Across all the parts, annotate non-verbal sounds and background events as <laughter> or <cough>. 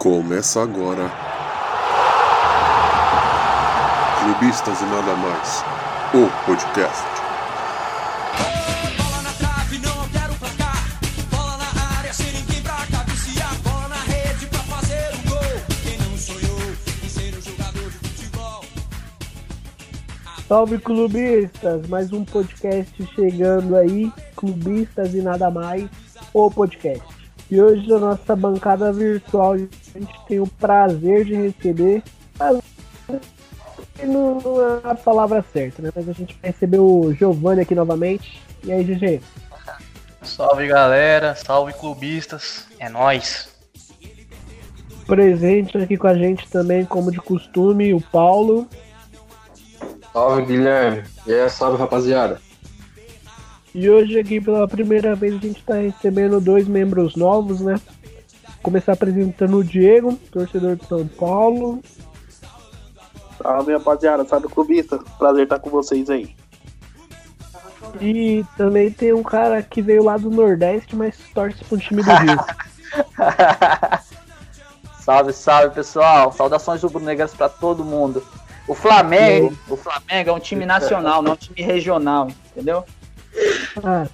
Começa agora. Clubistas e nada mais. O podcast. Salve clubistas, mais um podcast chegando aí, clubistas e nada mais, o podcast. E hoje na nossa bancada virtual a gente tem o prazer de receber, não é a palavra certa, né? Mas a gente vai receber o Giovanni aqui novamente. E aí, GG? Salve galera, salve clubistas, é nóis. Presente aqui com a gente também, como de costume, o Paulo. Salve Guilherme, e aí, salve rapaziada. E hoje aqui pela primeira vez a gente está recebendo dois membros novos, né? Começar apresentando o Diego, torcedor de São Paulo. Salve rapaziada, salve clubista. Prazer estar com vocês aí. E também tem um cara que veio lá do Nordeste, mas torce pro time do Rio. <laughs> salve, salve pessoal, saudações rubro-negras pra todo mundo. O Flamengo, o Flamengo é um time nacional, não é um time regional, entendeu? Ah,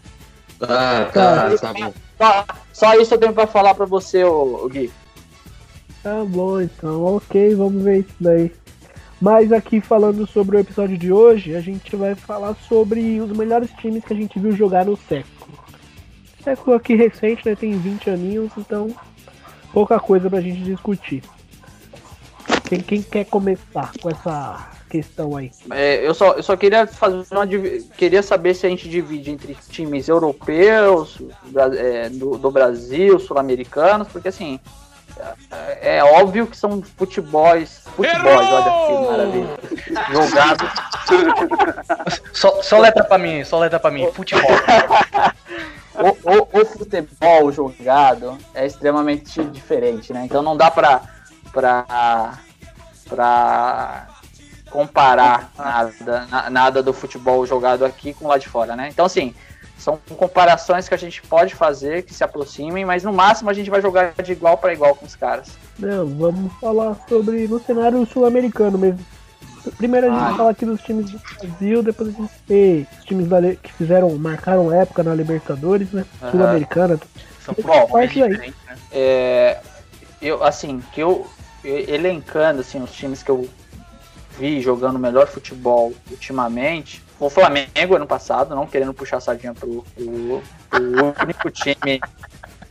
Ah, Tá. tá, tá bom. Só, só isso eu tenho pra falar pra você, ô, Gui. tá bom então, ok, vamos ver isso daí. Mas aqui falando sobre o episódio de hoje, a gente vai falar sobre os melhores times que a gente viu jogar no século. Século aqui recente, né? Tem 20 aninhos, então pouca coisa pra gente discutir. Quem, quem quer começar com essa questão aí? É, eu, só, eu só queria fazer uma queria saber se a gente divide entre times europeus, é, do, do Brasil, sul-americanos, porque assim é, é óbvio que são futebols, futebols, olha que maravilha, jogados <laughs> Só, só letra pra mim, só letra pra mim. Futebol. o, o, o futebol jogado é extremamente diferente, né? Então não dá pra, pra, pra comparar nada, na- nada do futebol jogado aqui com lá de fora, né? Então, assim, são comparações que a gente pode fazer, que se aproximem, mas no máximo a gente vai jogar de igual para igual com os caras. Não, vamos falar sobre no cenário sul-americano mesmo. Primeiro a gente fala aqui dos times do Brasil, depois a gente vê os times da que fizeram, marcaram época na Libertadores, né? Aham. Sul-Americana. São daí. diferentes, né? É, eu, assim, que eu elencando assim, os times que eu vi jogando melhor futebol ultimamente, o Flamengo ano passado, não querendo puxar a sardinha pro, pro, pro único time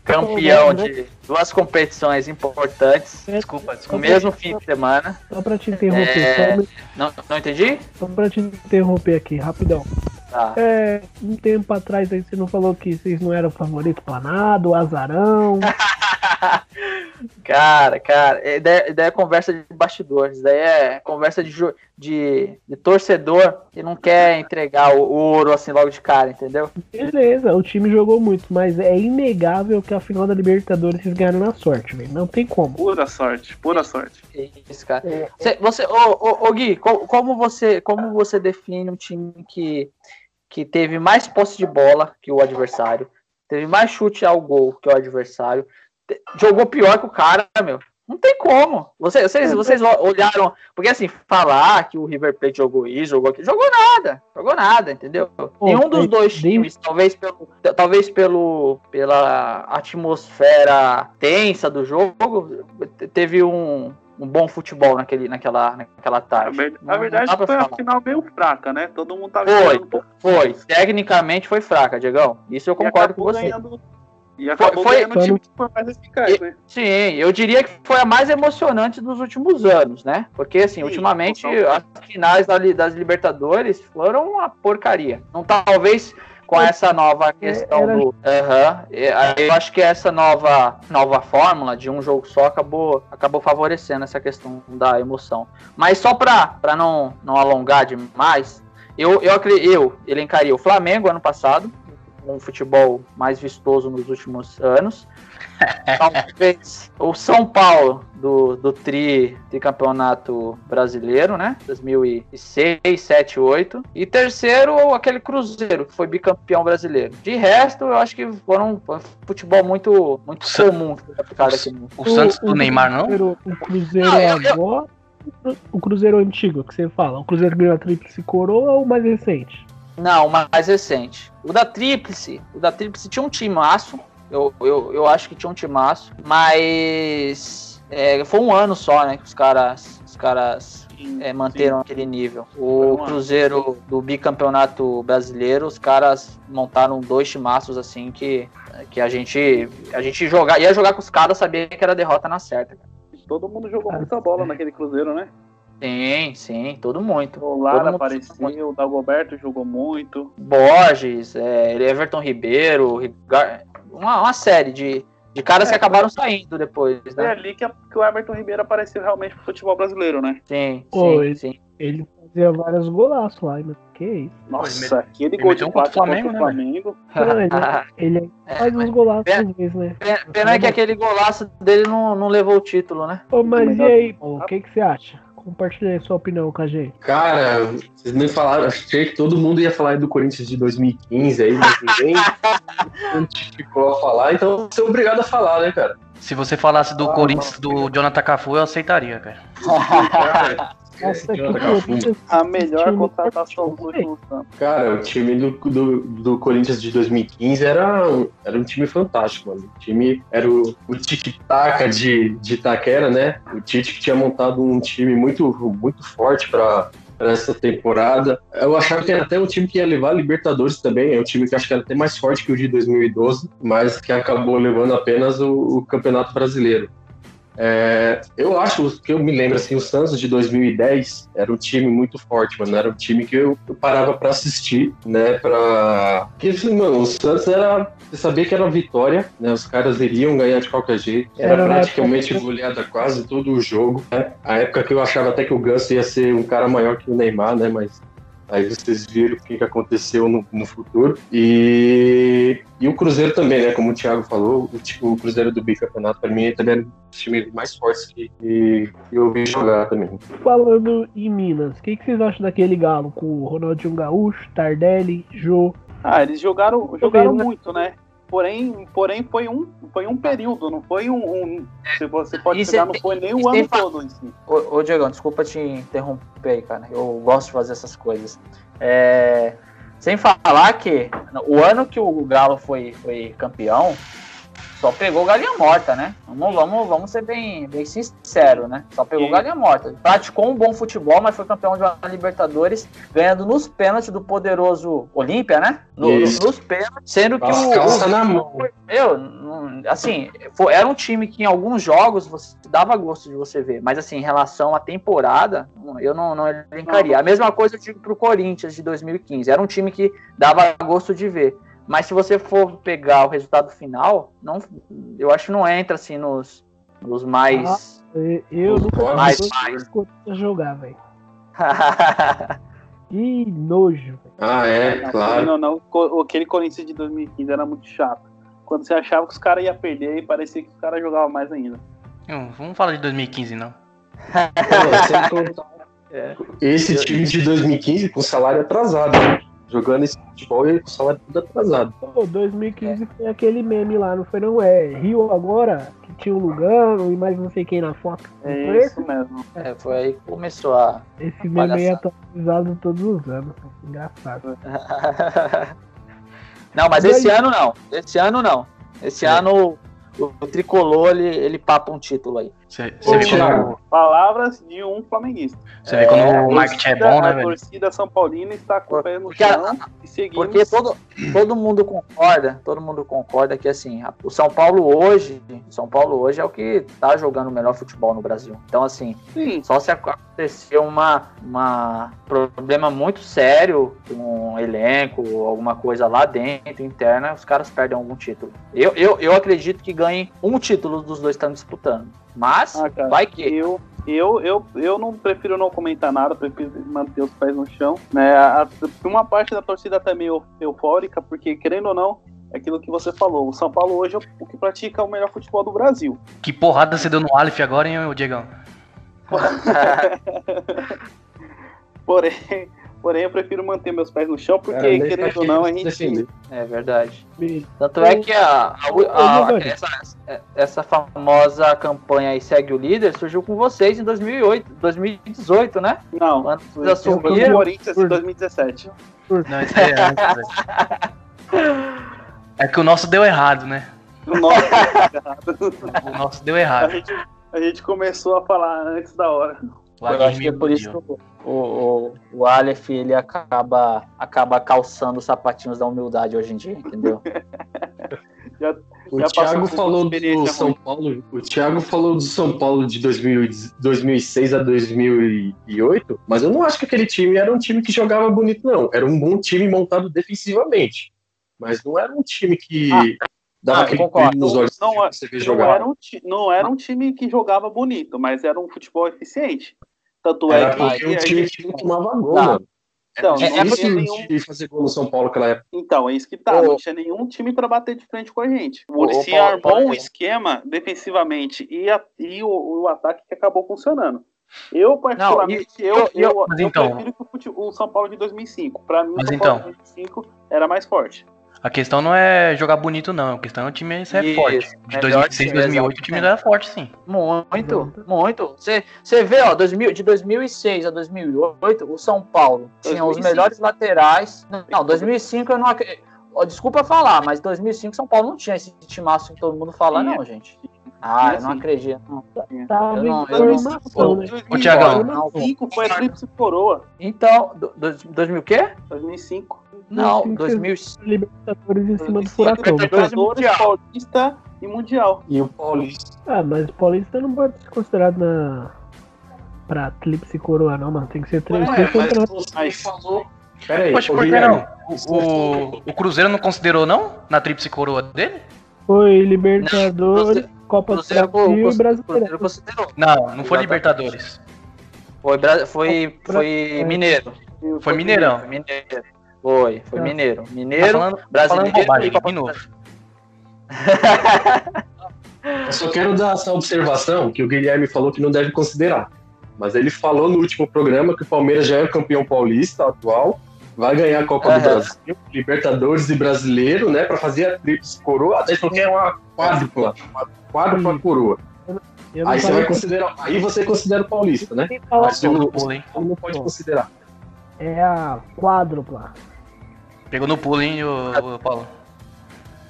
campeão de duas competições importantes Desculpa, no desculpa. mesmo fim de semana. Só pra te interromper, É. só, Não, não entendi? só pra te interromper aqui, rapidão. Tá. É, um tempo atrás aí você não falou que vocês não eram favorito pra nada, o azarão. <laughs> <laughs> Cara, cara, é- ideia, ideia é conversa de bastidores, daí é conversa de, de, de torcedor que não quer entregar o, o ouro assim logo de cara, entendeu? Beleza, o time jogou muito, mas é inegável que a final da Libertadores eles ganharam na sorte, velho. Não tem como. Pura sorte, pura sorte. Isso, cara. Cê- você, ô, ô, ô, Gui, co- como você, como você define um time que, que teve mais posse de bola que o adversário, teve mais chute ao gol que o adversário, jogou pior que o cara, meu? Não tem como. Você- Vocês, vocês olharam. Porque assim, falar que o River Plate jogou isso, jogou aquilo, jogou nada. Jogou nada, entendeu? Nenhum dos dois de- times, talvez pelo, talvez pelo pela atmosfera tensa do jogo, te- teve um, um bom futebol naquele, naquela, naquela A, tarde. Não- a não verdade dá pra foi a falar. final meio fraca, né? Todo mundo tava Foi, um pouco. foi. Tecnicamente foi fraca, Diegão. Isso eu e concordo com você. ganhando- E acabou foi- ganhando o foi- time que foi mais eficaz, né? Sim, eu diria que foi a mais emocionante dos últimos anos, né? Porque, assim, Sim, ultimamente total. as finais das Libertadores foram uma porcaria. Não talvez com essa nova questão era- do. Aham. É, aí eu acho que essa nova, nova fórmula de um jogo só acabou, acabou favorecendo essa questão da emoção. Mas só pra, pra não, não alongar demais, eu, eu, eu elencaria o Flamengo ano passado, um futebol mais vistoso nos últimos anos. <laughs> Talvez o São Paulo do, do tri de campeonato brasileiro, né? 2006, 7, 8. E terceiro, aquele Cruzeiro, que foi bicampeão brasileiro. De resto, eu acho que foram foi um futebol muito, muito Sa- comum que foi aplicado aqui no. O Santos do Neymar, não? Cruzeiro, o Cruzeiro Não, eu- eu- agora. O Cruzeiro antigo que você fala. O Cruzeiro ganhou a Tríplice Coroa ou o mais recente? Não, o mais recente. O da Tríplice. O da Tríplice tinha um timaço. Eu, eu, eu acho que tinha um timaço. Mas. é, foi um ano só, né? Que os caras. Os caras é, manteram aquele nível. O ano. Cruzeiro do bicampeonato brasileiro, os caras montaram dois timaços assim que, que a gente. A gente jogar, ia jogar com os caras, sabia que era derrota na certa. cara. Todo mundo jogou muita bola naquele Cruzeiro, né? Sim, sim, todo muito. O Todo Lara mundo apareceu, o Dagoberto jogou muito. Borges, é, Everton Ribeiro, Rigar- uma, uma série de, de caras É, que acabaram saindo depois, né? ali que, a- que o Everton Ribeiro apareceu realmente pro futebol brasileiro, né? Sim, Pô, sim, ele- sim. Ele fazia vários golaços lá, mas que isso. Nossa, aquele ele gol de meteu um contra o empate contra o Flamengo, Flamengo. Não, ele, <laughs> ele É, faz uns golaços pena- às vezes, né? Pena, pena que aquele golaço dele não, não levou o título, né? Ô, mas e aí, o que, que você acha? Compartilha aí sua opinião com a gente. Cara, vocês nem falaram, achei que todo mundo ia falar do Corinthians de 2015 aí, mas ninguém <laughs> ficou a falar, então vou ser obrigado a falar, né, cara? Se você falasse do Ah, Corinthians do Jonathan Cafu, eu aceitaria, cara. <laughs> Cara, Essa aqui. Corinthians, A melhor contratação do último. Cara, o time do, do, do Corinthians de 2015 era, um- era um time fantástico, mano. O time era o, o tic-tac de, de Itaquera, né? O Tite que tinha montado um time muito, muito forte pra, pra essa temporada. Eu achava que era até um time que ia levar a Libertadores também. É um time que acho que era até mais forte que o de 2012, mas que acabou levando apenas o, o Campeonato Brasileiro. É, eu acho que eu me lembro assim, o Santos de 2010 era um time muito forte, mano. Era um time que eu, eu parava pra assistir, né? Pra. Porque, assim, mano, o Santos era. Você sabia que era uma vitória, né? Os caras iriam ganhar de qualquer jeito. Era, Era praticamente época- goleada quase todo o jogo. Né? A época que eu achava até que o Ganso ia ser um cara maior que o Neymar, né? Mas Aí vocês viram o que que aconteceu no, no futuro. E, e o Cruzeiro também, né? Como o Thiago falou, o, ti- o Cruzeiro do bicampeonato, para mim, também era um dos times mais fortes que, que eu vi jogar também. Falando em Minas, o que, que vocês acham daquele galo com o Ronaldinho Gaúcho, Tardelli, Jô? Ah, eles jogaram, jogaram né? muito, né? Porém, porém foi, um, foi um período, não foi um. um- se você pode E pegar, cê não foi nem o cê ano todo em si. Ô, ô Diegão, desculpa te interromper aí, cara. Eu gosto de fazer essas coisas. É, Sem falar que o ano que o Galo foi, foi campeão, só pegou galinha morta, né? Vamos, vamos, vamos ser bem, bem sinceros, né? Só pegou Sim. galinha morta. Praticou um bom futebol, mas foi campeão de uma Libertadores, ganhando nos pênaltis do poderoso Olímpia, né? No- nos pênaltis, sendo que As o, calças na mão. eu, assim, foi- era um time que em alguns jogos você dava gosto de você ver, mas assim, em relação à temporada, eu não, não elencaria. A mesma coisa eu digo pro Corinthians de 2015, era um time que dava gosto de ver. Mas se você for pegar o resultado final, não, eu acho que não entra assim nos, nos mais. E- Eu nunca Mais, mais. jogar, velho. <laughs> Que nojo, velho. Ah, é, Não, claro. Não, não, aquele Corinthians de 2015 era muito chato. Quando você achava que os caras iam perder, parecia que os caras jogavam mais ainda. Não, vamos falar de 2015, não. <laughs> Contar É. Esse time de 2015 com salário atrasado, né? Jogando esse futebol e com salário tudo atrasado. Pô, 2015 foi aquele meme lá, não foi não? É Rio agora, que tinha o Lugano e mais não sei quem na foto. É foi isso mesmo. É, foi aí que começou a. Esse meme aí é atualizado todos os anos. Engraçado. <laughs> não, mas E esse aí? ano não. Esse ano não. Esse É. ano o, o tricolor ele, ele papa um título aí. Você Ô, vê como, Thiago. Palavras de um flamenguista. você vê como É, o marketing é bom, né, a velho? torcida São Paulina está com o pé no Porque a- chão e seguimos. Porque todo, todo mundo concorda, todo mundo concorda que assim, a- o São Paulo hoje, São Paulo hoje é o que tá jogando o melhor futebol no Brasil. Então assim, Sim, só se acontecer uma, uma problema muito sério com o elenco, alguma coisa lá dentro, interna, os caras perdem algum título. Eu, eu, eu acredito que ganhem um título dos dois que estão disputando. Mas Ah, cara, vai que. eu, Eu, eu, eu não prefiro não comentar nada, prefiro manter os pés no chão. Né? A- a- uma parte da torcida tá meio eufórica, porque, querendo ou não, é aquilo que você falou. O São Paulo hoje é o que pratica o melhor futebol do Brasil. Que porrada você deu no Aleph agora, hein, Diegão? <laughs> Porém, porém, eu prefiro manter meus pés no chão, porque, Cara, nem querendo ou não, a gente. defender. É verdade. Tanto é que a, a- a- essa, essa famosa campanha aí segue o líder surgiu com vocês em 2008, 2018, né? Não, foi o assumiram. Corinthians em 2017. Não, isso é antes. É que o nosso deu errado, né? <laughs> O nosso deu a, errado. gente, a gente começou a falar antes da hora. Eu acho que é por isso que o, o, o Aleph ele acaba, acaba calçando os sapatinhos da humildade hoje em dia, entendeu? <laughs> O Já Thiago falou do São ruim. Paulo. O Thiago falou do São Paulo de 2000 2006 a 2008, mas eu não acho que aquele time era um time que jogava bonito, não. Era um bom time montado defensivamente. Mas não era um time que dava ah, aquele concordo. nos olhos Não, que você vê Não jogar. era, um, não era um time que jogava bonito, mas era um futebol eficiente. Tanto é Era que. porque a time gente- que não tomava gol, Tá. mano. Então, Era não tinha nenhum- de fazer gol no São Paulo naquela época. Então, é isso que tá. Ô. Não tinha nenhum time pra bater de frente com a gente. O Muricy armou um é. esquema defensivamente e, a- e o, o ataque que acabou funcionando. Eu, particularmente, eu, eu- eu, eu, mas então- prefiro que o, o São Paulo de 2005. Pra mim, o São Paulo então- de 2005 era mais forte. A questão não é jogar bonito, não. A questão é o time ser Isso, forte. De melhor 2006 time, 2008 o time era forte, sim. Muito, muito. Você você vê, ó, 2000, de 2006 a 2008, o São Paulo tinha os 2005. melhores laterais. Não, 2005 eu não ac- ó, Desculpa falar, mas 2005 São Paulo não tinha esse timaço que todo mundo fala, não, gente. Ah, eu não acredito. não. Tava Eu em não- eu não-? Ô, Thiagão. 2005 foi a tríplice coroa. Então, do, do, 2000 o quê? 2005. Não, 2005 2000. Libertadores em cima do 2005 furacão. Libertadores, Mundial. Paulista e Mundial. E o Paulista. Ah, mas o Paulista não pode ser considerado na. pra tríplice coroa, não, mano. Tem que ser três Ué, mas você falou. Pera aí, Poxa, por que não? O, o Cruzeiro não considerou, não? Na tríplice coroa dele? Foi Libertadores, Não, Copa do Brasil e Cruzeiro Brasileiro. considerou. Não, não foi. Libertadores. Foi, foi, foi Mineiro. Foi Mineirão. Foi Mineiro. Foi, foi Tá. Mineiro. Tá Mineiro, falando, brasileiro falando bobagem, e novo. <laughs> Eu só quero dar essa observação que o Guilherme falou que não deve considerar. Mas ele falou no último programa que o Palmeiras já é campeão paulista atual, vai ganhar a Copa Aham. do Brasil, Libertadores e Brasileiro, né? Pra fazer a tríplice coroa. Até ele falou que é uma quádrupla, uma quádrupla coroa. Eu não Aí você, vai considerar, aí você considera o paulista, né? Mas o hein? Paulo não pode considerar. É a quádrupla. Pegou no pulo, hein, ô, ô, Paulo?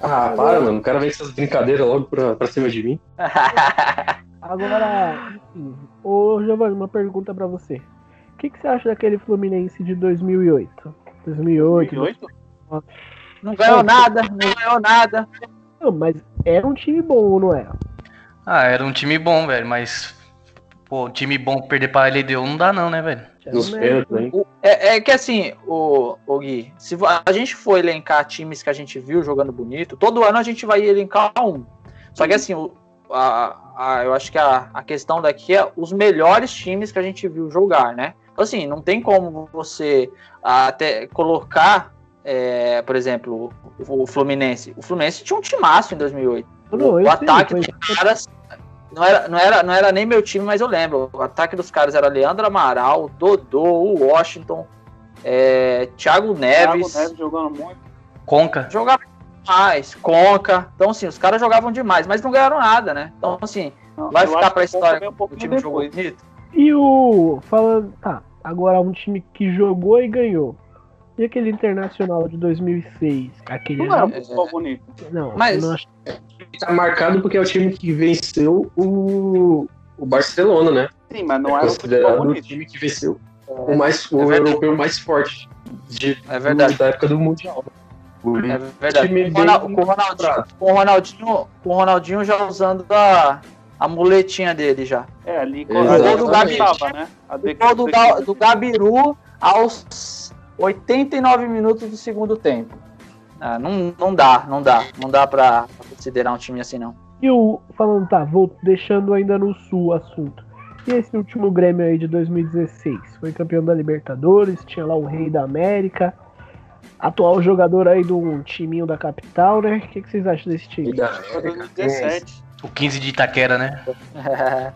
Ah, para, mano. O cara vem com essas brincadeiras logo pra, pra cima de mim. <laughs> Agora, enfim. Ô, Giovanni, uma pergunta pra você. O que, que você acha daquele Fluminense de 2008? 2008? 2008? Não ganhou nada, não ganhou nada. Não, mas era um time bom, não era? Ah, era um time bom, velho, mas. Pô, time bom perder pra LDU não dá, não, né, velho? Era Nos pênaltis, hein? O- É, é que assim, o, o Gui, se a gente for elencar times que a gente viu jogando bonito, todo ano a gente vai elencar um. Só que assim, o- a, a- eu acho que a, a questão daqui é os melhores times que a gente viu jogar, né? Então, assim, não tem como você até colocar, é, por exemplo, o, o Fluminense. O Fluminense tinha um timaço em 2008. Não, o sei, ataque dos caras não era, não, era, não era nem meu time, mas eu lembro. O ataque dos caras era Leandro Amaral, Dodô, o Washington, é, Thiago Neves. Thiago Neves jogando muito. Conca. Jogava demais, Conca. Então, assim, os caras jogavam demais, mas não ganharam nada, né? Então, assim, Não, vai eu ficar pra história um o time jogou depois. bonito. E o. Falando. Tá, agora um time que jogou e ganhou. E aquele internacional de 2006? Aquele. Não era um futebol bonito. não, Mas- não acho- Tá marcado porque é o time que venceu o, o Barcelona, né? Sim, mas não é era futebol considerado o bonito. time que venceu o, mais, o É europeu mais forte de, É verdade. do- da época do Mundial. O É verdade. Com o com o Ronaldinho, com o Ronaldinho, com o Ronaldinho já usando a, a muletinha dele já. É, ali Exatamente. a do Gabi tava, né? A O gol do, Ga- do Gabiru aos 89 minutos do segundo tempo. Ah, não, não dá, não dá. Não dá pra pra considerar um time assim, não. E o. Falando, tá, vou deixando ainda no sul o assunto. E esse último Grêmio aí de 2016? Foi campeão da Libertadores, tinha lá o Rei da América, atual jogador aí do timinho da capital, né? O que, que vocês acham desse time? Foi 2017. O 15 de Itaquera, né? <laughs>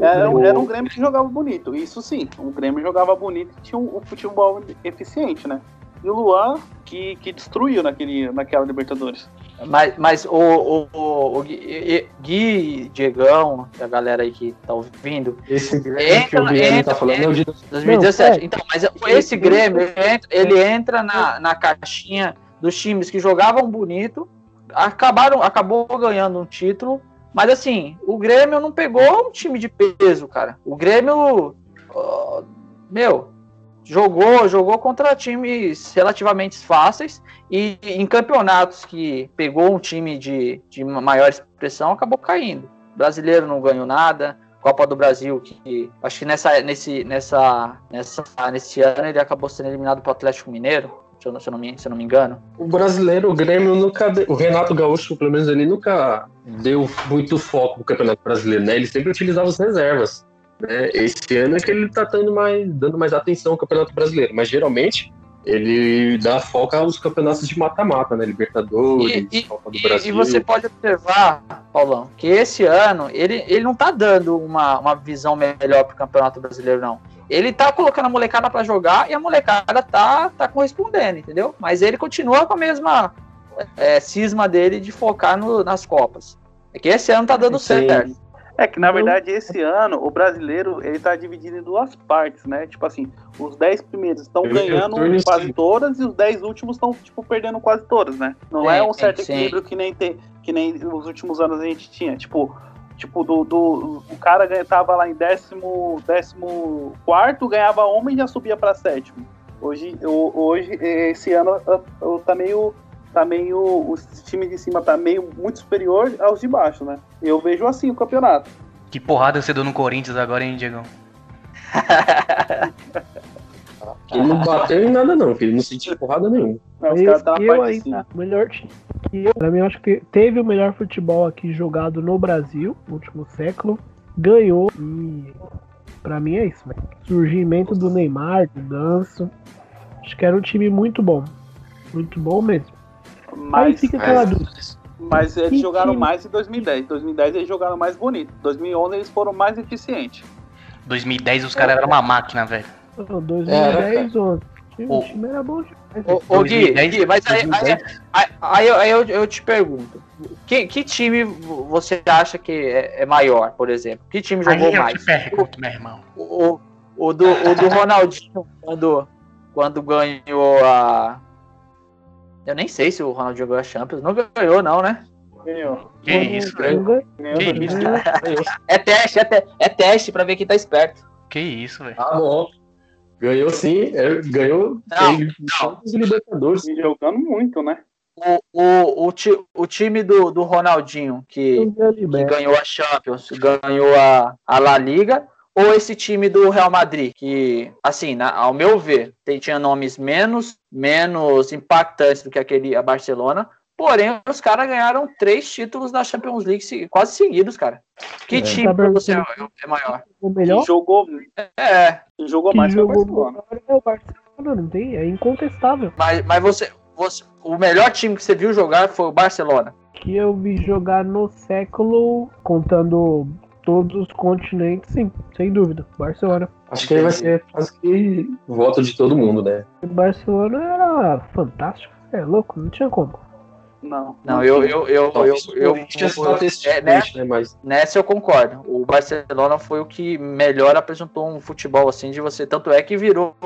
Era, um- era um Grêmio que jogava bonito, isso sim. Um Grêmio jogava bonito e tinha um, um futebol eficiente, né? E o Luan, que, que destruiu naquele, naquela Libertadores. Mas, mas o, o, o, o Gui, Gui, Diegão, a galera aí que tá ouvindo, Esse Grêmio que Entra, o Guilherme entra, tá falando é o de 2017. Não, então, mas esse Grêmio, ele entra, ele entra na, na caixinha dos times que jogavam bonito, acabaram, acabou ganhando um título, mas assim, o Grêmio não pegou um time de peso, cara. O Grêmio, ó, meu, jogou, jogou contra times relativamente fáceis e em campeonatos que pegou um time de, de maior expressão acabou caindo. Brasileiro não ganhou nada, Copa do Brasil, que acho que nessa, nesse, nessa, nessa, nesse ano ele acabou sendo eliminado pro Atlético Mineiro, se eu, não- se eu não, me, se eu não me engano. O brasileiro, o Grêmio nunca. de- O Renato Gaúcho, pelo menos, ele nunca deu muito foco no Campeonato Brasileiro, né? Ele sempre utilizava as reservas. Né? Esse ano é que ele tá dando mais, dando mais atenção ao Campeonato Brasileiro, mas geralmente ele dá foco aos campeonatos de mata-mata, né? Libertadores, E- e- Copa do E, Brasil. e você pode observar, Paulão, que esse ano ele, ele não tá dando uma, uma visão melhor pro Campeonato Brasileiro, não. Ele tá colocando a molecada pra jogar e a molecada tá, tá correspondendo, entendeu? Mas ele continua com a mesma é, cisma dele de focar no- nas Copas. É que esse ano tá dando Sim. certo. É que, na verdade, esse ano, o brasileiro, ele tá dividido em duas partes, né? Tipo assim, os 10 primeiros estão Eu- eu ganhando quase sim. todas e os 10 últimos estão, tipo, perdendo quase todas, né? Não Sim, é um certo sim. equilíbrio que nem, tem, que nem nos últimos anos a gente tinha. Tipo, tipo do, do, o cara ganha- tava lá em décimo, décimo quarto, ganhava uma e já subia pra sétimo. Hoje, o- hoje esse ano, eu- eu tá meio... Tá meio. O time de cima tá meio muito superior aos de baixo, né? Eu vejo assim o campeonato. Que porrada você deu no Corinthians agora, hein, Diegão? <laughs> Ele não bateu em nada, não, filho. Não sentiu porrada nenhuma. Né? Os Eu, caras tá eu ainda, o melhor time que eu, pra mim, eu acho que teve o melhor futebol aqui jogado no Brasil, no último século, ganhou e pra mim é isso, velho. Surgimento do Neymar, do Ganso, acho que era um time muito bom, muito bom mesmo. Aí Mas, fica aquela Mas- dúvida. mas eles Que jogaram time? mais em 2010. 2010 eles jogaram mais bonito. 2011 eles foram mais eficientes. 2010 os caras eram uma máquina, velho. Não, 2010, 11. O O- time era bom demais. Ô, ô, Gui, 2010, Gui, mas aí, aí, 2010. aí, aí eu, aí eu, eu te pergunto: que, que time você acha que é, é maior, por exemplo? Que time jogou Aí eu mais? te pergunto, meu irmão. O, o, do, o do Ronaldinho, quando, quando ganhou a. Eu nem sei se o Ronaldinho ganhou a Champions. Não ganhou, não, né? Ganhou. Que isso, velho? Que isso, É teste, é, te- é teste pra ver quem tá esperto. Que isso, velho. Ah, bom. Ganhou sim, é, ganhou Não, e Libertadores. E jogando muito, né? O, o, o, ti- o time do, do Ronaldinho, que, que ganhou a Champions, ganhou a, a La Liga, ou esse time do Real Madrid, que, assim, na- ao meu ver, tem, tinha nomes menos, menos impactantes do que aquele a Barcelona, porém os caras ganharam três títulos da Champions League se- quase seguidos, cara. Que É. time Tá pra você é, é maior? O melhor E jogou, É, e jogou que mais que o jogou Barcelona. melhor é o Barcelona, não tem? É incontestável. mas, mas você, você, o melhor time que você viu jogar foi o Barcelona. que eu vi jogar no século, contando todos os continentes, sim, sem dúvida. Barcelona. Acho que aí vai ser quase que voto de todo mundo, né? O Barcelona era fantástico. É louco, não tinha como. Não. Não, eu, eu, eu, eu, é, né? Nessa eu concordo. O Barcelona foi o que melhor apresentou um futebol assim de você. Tanto é que virou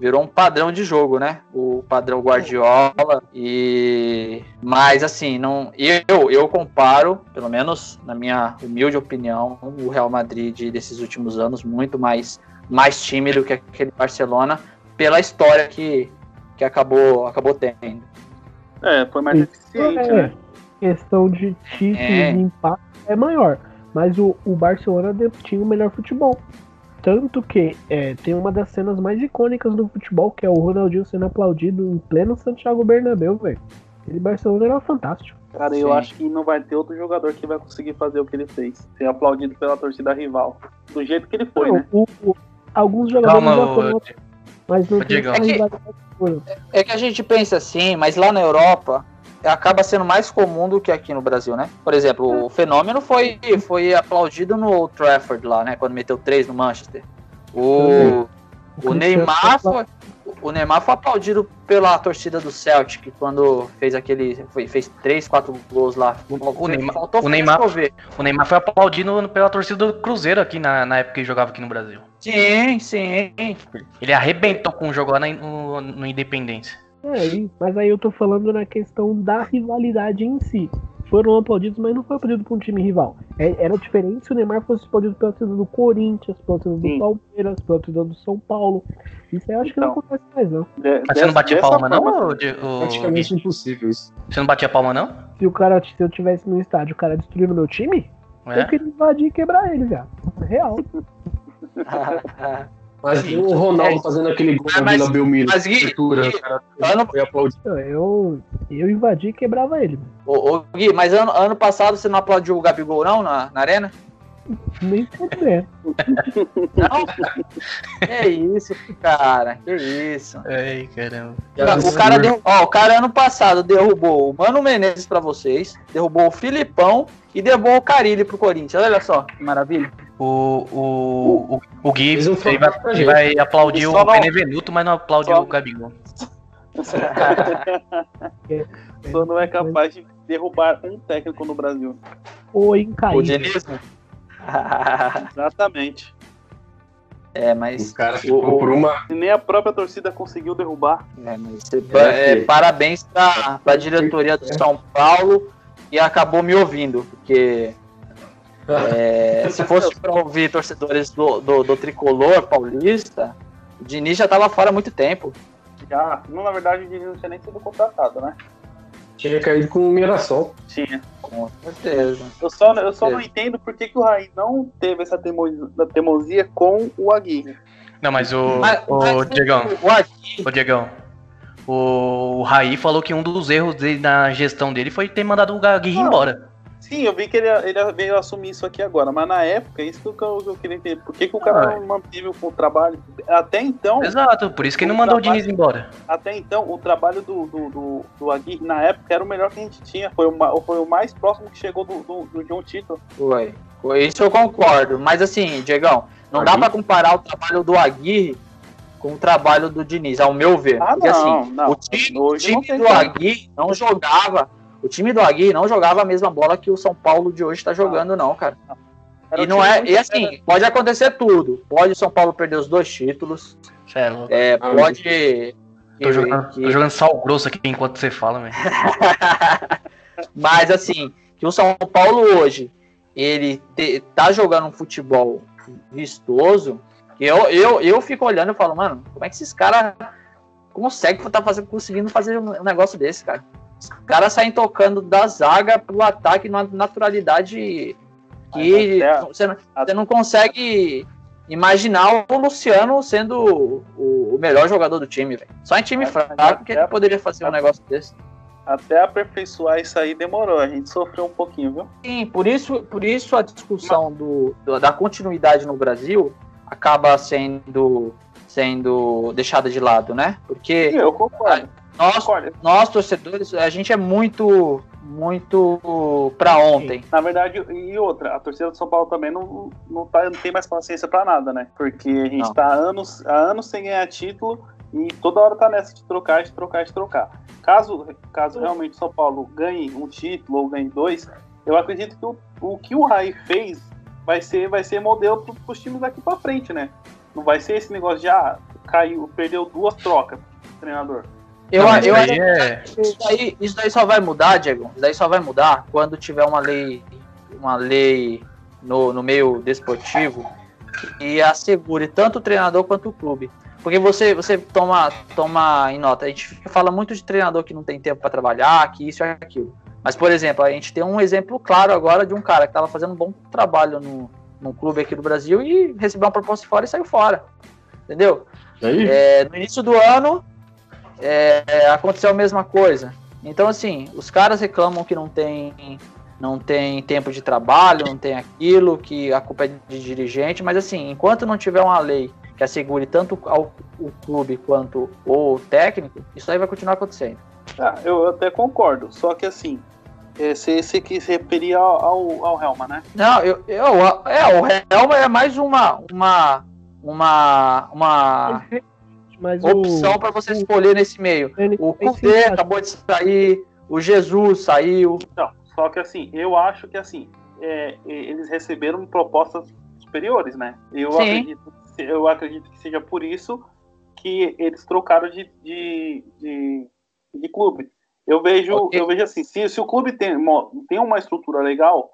virou um padrão de jogo, né? O padrão Guardiola e mas assim, não eu eu comparo, pelo menos na minha humilde opinião, o Real Madrid desses últimos anos muito mais mais tímido que aquele Barcelona pela história que que acabou acabou tendo. É, foi mais eficiente, É, né? Questão de título É. e impacto é maior. Mas o, o Barcelona tinha o melhor futebol. Tanto que é, tem uma das cenas mais icônicas do futebol, que é o Ronaldinho sendo aplaudido em pleno Santiago Bernabéu, velho. Aquele Barcelona era fantástico. Cara, eu Sim. acho que não vai ter outro jogador que vai conseguir fazer o que ele fez. Ser aplaudido pela torcida rival. Do jeito que ele foi, Não, né? o- o- alguns jogadores Calma, já foram, mas não tem É que-. É que a gente pensa assim, mas lá na Europa acaba sendo mais comum do que aqui no Brasil, né? Por exemplo, o fenômeno foi, foi aplaudido no Old Trafford lá, né? Quando meteu três no Manchester. O, o Neymar foi- o Neymar foi aplaudido pela torcida do Celtic quando fez aquele. Foi, fez três, quatro gols lá. O Neymar- o Neymar-. O Neymar foi aplaudido pela torcida do Cruzeiro aqui na, na época que jogava aqui no Brasil. Sim, sim. Ele arrebentou com o jogo lá na- no, no Independência. É, mas aí eu tô falando na questão da rivalidade em si. Foram aplaudidos, mas não foi aplaudido por um time rival. É- era diferente se o Neymar fosse aplaudido pela torcida do Corinthians, pela torcida do. Palmeiras, pela torcida do São Paulo. Isso aí eu acho que não Então. acontece mais, não. De- Mas você não batia palma, não? forma, ô, Di- ô, Praticamente impossível isso. Você não batia palma, não? Se o cara, se eu tivesse no estádio, o cara destruindo meu time, eu É? queria invadir e quebrar ele, já. Real. <laughs> Mas Sim. o Ronaldo É. fazendo aquele gol na Mas- Vila Belmiro, mas, Gui, o cara ano- foi aplaudido. Eu, eu invadi e quebrava ele. Ô, ô, Gui, mas ano, ano passado você não aplaudiu o Gabigol, não, na, na arena? Nem poder. Não? que isso, cara, que isso. Ai, caramba. O cara, derru- ó, o cara ano passado derrubou o Mano Menezes pra vocês, derrubou o Filipão e derrubou o Carilli pro Corinthians. Olha só, que maravilha. O, o, o, o Gui um ele vai, ele vai aplaudir o não- Benevenuto, mas não aplaudiu só- o Gabigol. <laughs> Só não é capaz de derrubar um técnico no Brasil. Ou O incaível. Diniz. <laughs> Exatamente. é, mas, O cara ficou O- o- por uma. E nem a própria torcida conseguiu derrubar. é, mas é, É, é, parabéns pra, pra diretoria do São Paulo e acabou me ouvindo, porque é, se fosse pra ouvir torcedores do, do, do tricolor paulista, o Diniz já tava fora há muito tempo. Já, não, na verdade, o Diniz não tinha nem sido contratado, né? Tinha caído com o Mirassol. Tinha. Com certeza. Eu só, eu só É. não entendo por que, que o Raí não teve essa teimosia, teimosia com o Aguirre. Não, mas o, Mas- o Diegão, O Aguirre, o Diegão, o, o Raí falou que um dos erros dele na gestão dele foi ter mandado o Aguirre Ah. embora. Sim, eu vi que ele, ele veio assumir isso aqui agora, mas na época, isso que eu, que eu queria entender. Por que, que o cara Ah. não manteve o, o trabalho? Até então, Exato, por isso que ele não o mandou o trabalho- Diniz embora. até então, o trabalho do, do, do, do Aguirre, na época, era o melhor que a gente tinha. Foi o, foi o mais próximo que chegou do, do, do- de um título. Foi. Foi. Isso eu concordo. Mas assim, Diegão, não dá Aguirre? pra comparar o trabalho do Aguirre com o trabalho do Diniz, ao meu ver. Ah, Porque não, assim, não. o time, o time do como. Aguirre não jogava. O time do Aguirre não jogava a mesma bola que o São Paulo de hoje tá jogando, não, cara. Era E não é. E assim, pode acontecer tudo. Pode o São Paulo perder os dois títulos. É. É, Ah, pode. Tô jogando, que- tô jogando sal grosso aqui enquanto você fala, velho. <laughs> Mas assim, que o São Paulo hoje ele te- tá jogando um futebol vistoso. que Eu, eu, eu fico olhando e falo, mano, como é que esses caras conseguem tá fazendo, conseguindo fazer um negócio desse, cara? Os caras saem tocando da zaga pro ataque numa naturalidade que até- você, não, você não consegue imaginar o Luciano sendo o, o melhor jogador do time, velho. Só em time fraco que ele poderia fazer um negócio desse. Até aperfeiçoar isso aí demorou. A gente sofreu um pouquinho, viu? Sim, por isso, por isso a discussão do, do- da continuidade no Brasil acaba sendo, sendo deixada de lado, né? Porque Eu concordo. Nós, nós, torcedores, a gente é muito, muito pra ontem. Na verdade, e outra, a torcida do São Paulo também não, não, tá, não tem mais paciência pra nada, né? Porque a gente Não. tá há anos, há anos sem ganhar título e toda hora tá nessa de trocar, de trocar, de trocar. Caso, caso realmente o São Paulo ganhe um título ou ganhe dois, eu acredito que o, o que o Rai fez vai ser, vai ser modelo pro, pros times daqui pra frente, né? Não vai ser esse negócio de, ah, caiu, perdeu duas trocas, treinador. Eu, Não, eu, isso aí é- isso, daí, isso daí só vai mudar, Diego. Isso daí só vai mudar quando tiver uma lei, uma lei no, no meio desportivo que assegure tanto o treinador quanto o clube. Porque você, você toma, toma em nota, a gente fala muito de treinador que não tem tempo para trabalhar, que isso e aquilo. Mas, por exemplo, a gente tem um exemplo claro agora de um cara que estava fazendo um bom trabalho no, num clube aqui do Brasil e recebeu uma proposta fora e saiu fora. Entendeu? É, no início do ano é, aconteceu a mesma coisa. Então, assim, os caras reclamam que não tem, não tem tempo de trabalho, não tem aquilo, que a culpa é de dirigente, mas assim, enquanto não tiver uma lei que assegure tanto ao o clube quanto o técnico, isso aí vai continuar acontecendo. Ah, eu até concordo, só que assim, é, você, você quis se referir ao, ao, ao Helma, né? Não, eu, eu é, o Helma é mais uma uma uma uma Mas opção o, para você escolher nesse meio. ele- O Kudê acabou de sair, o Jesus saiu. Não, só que assim, eu acho que assim, é, e- eles receberam propostas superiores, né? Eu Sim. acredito, eu acredito que seja por isso que eles trocaram de, de, de, de clube. Eu vejo, Ok. eu vejo assim, se, se o clube tem, uma- tem uma estrutura legal